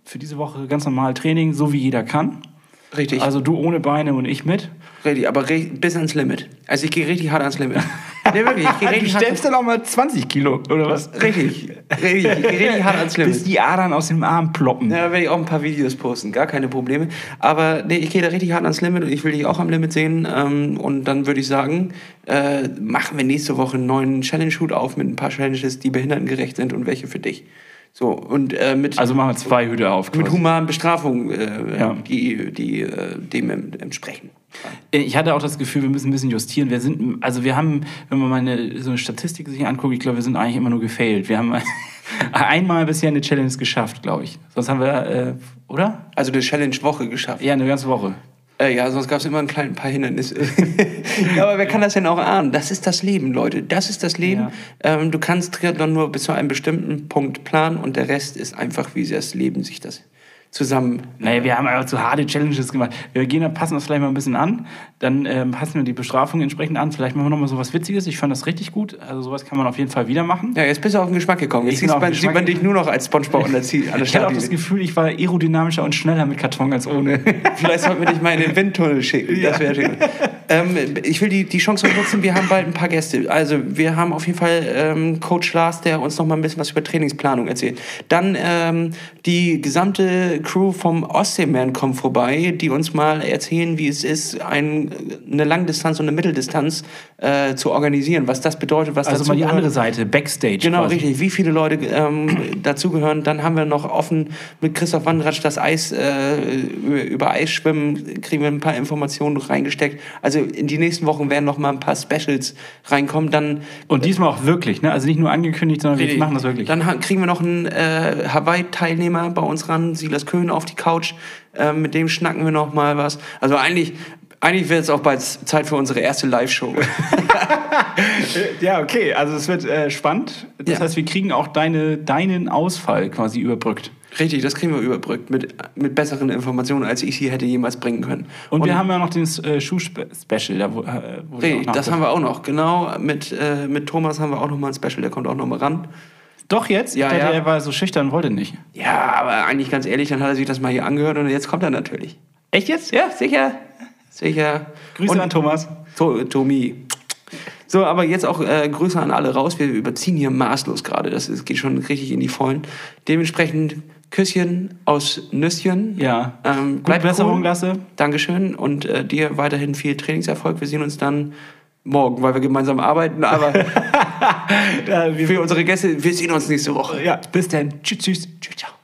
für diese Woche ganz normal Training, so wie jeder kann. Richtig. Also du ohne Beine und ich mit. richtig, aber bis ans Limit. Also ich gehe richtig hart ans Limit. <laughs> nee, wirklich, ich gehe richtig hart. dann auch mal 20 Kilo, oder was? Richtig, richtig, ich gehe richtig hart ans Limit. Bis die Adern aus dem Arm ploppen. Ja, da werde ich auch ein paar Videos posten, gar keine Probleme. Aber nee, ich gehe da richtig hart ans Limit und ich will dich auch am Limit sehen. Ähm, und dann würde ich sagen, äh, machen wir nächste Woche einen neuen Challenge-Shoot auf mit ein paar Challenges, die behindertengerecht sind und welche für dich. So, und äh, mit, Also machen wir zwei Hüte auf. mit quasi. humanen Bestrafungen, äh, Ja. die, die äh, dem em- entsprechen. Ich hatte auch das Gefühl, wir müssen ein bisschen justieren. Wir sind, also wir haben, wenn man mal eine, so eine Statistik sich anguckt, ich glaube, wir sind eigentlich immer nur gefailt. Wir haben <laughs> einmal bisher eine Challenge geschafft, glaube ich. Sonst haben wir, äh, oder? Also eine Challenge-Woche geschafft. Ja, eine ganze Woche. Äh, ja, sonst gab es immer ein klein paar Hindernisse. <laughs> ja, aber wer kann das denn auch ahnen? Das ist das Leben, Leute. Das ist das Leben. Ähm, du kannst Triathlon nur bis zu einem bestimmten Punkt planen und der Rest ist einfach, wie das Leben sich das zusammen. Naja, wir haben einfach so harte Challenges gemacht. Wir gehen, passen das vielleicht mal ein bisschen an. Dann ähm, passen wir die Bestrafung entsprechend an. Vielleicht machen wir nochmal so was Witziges. Ich fand das richtig gut. Also sowas kann man auf jeden Fall wieder machen. Ja, jetzt bist du auf den Geschmack gekommen. Jetzt sieht man, sieht man dich nur noch als Spongebob an der, Ich hatte auch das. Gefühl, ich war aerodynamischer und schneller mit Karton als ohne. <laughs> Vielleicht sollten wir dich mal in den Windtunnel schicken. Das wäre schön. Ähm, ich will die, die Chance nutzen, wir haben bald ein paar Gäste. Also wir haben auf jeden Fall ähm, Coach Lars, der uns noch mal ein bisschen was über Trainingsplanung erzählt. Dann ähm, die gesamte Crew vom Ostseeman kommt vorbei, die uns mal erzählen, wie es ist, ein, eine Langdistanz und eine Mitteldistanz äh, zu organisieren. Was das bedeutet, was Also dazu mal die andere Seite, Backstage. Genau, quasi. richtig. Wie viele Leute ähm, dazugehören. Dann haben wir noch offen mit Christoph Wandratsch das Eis, äh, über, Eisschwimmen kriegen wir ein paar Informationen reingesteckt. Also in die nächsten Wochen werden noch mal ein paar Specials reinkommen. Dann Und diesmal auch wirklich, ne? Also nicht nur angekündigt, sondern wir machen das wirklich. Dann kriegen wir noch einen äh, Hawaii-Teilnehmer bei uns ran, Silas Köhn auf die Couch. Ähm, mit dem schnacken wir noch mal was. Also eigentlich, eigentlich wird es auch bald Zeit für unsere erste Live-Show. <laughs> Ja, okay, also es wird äh, spannend. Das Ja. heißt, wir kriegen auch deine, deinen Ausfall quasi überbrückt. Richtig, das kriegen wir überbrückt mit, mit besseren Informationen, als ich sie hätte jemals bringen können. Und, wir haben ja noch den äh, Schuh-Special. Da, wo, äh, wo Richtig, das haben wir auch noch. Genau, mit, äh, mit Thomas haben wir auch noch mal ein Special, der kommt auch noch mal ran. Doch jetzt? Ja, ich dachte, ja. er war so schüchtern, wollte nicht. Ja, aber eigentlich ganz ehrlich, dann hat er sich das mal hier angehört und jetzt kommt er natürlich. Echt jetzt? Ja, sicher. Sicher. Grüße und an Thomas. To Tomi. So, aber jetzt auch äh, Grüße an alle raus. Wir überziehen hier maßlos gerade. Das ist, geht schon richtig in die Vollen. Dementsprechend Küsschen aus Nüsschen. Ja. Ähm, Gute bleib Besserung, cool. Lasse. Dankeschön und äh, dir weiterhin viel Trainingserfolg. Wir sehen uns dann morgen, weil wir gemeinsam arbeiten. Aber <laughs> für unsere Gäste, wir sehen uns nächste Woche. ja, bis dann. Tschüss, tschüss. Tschüss, ciao.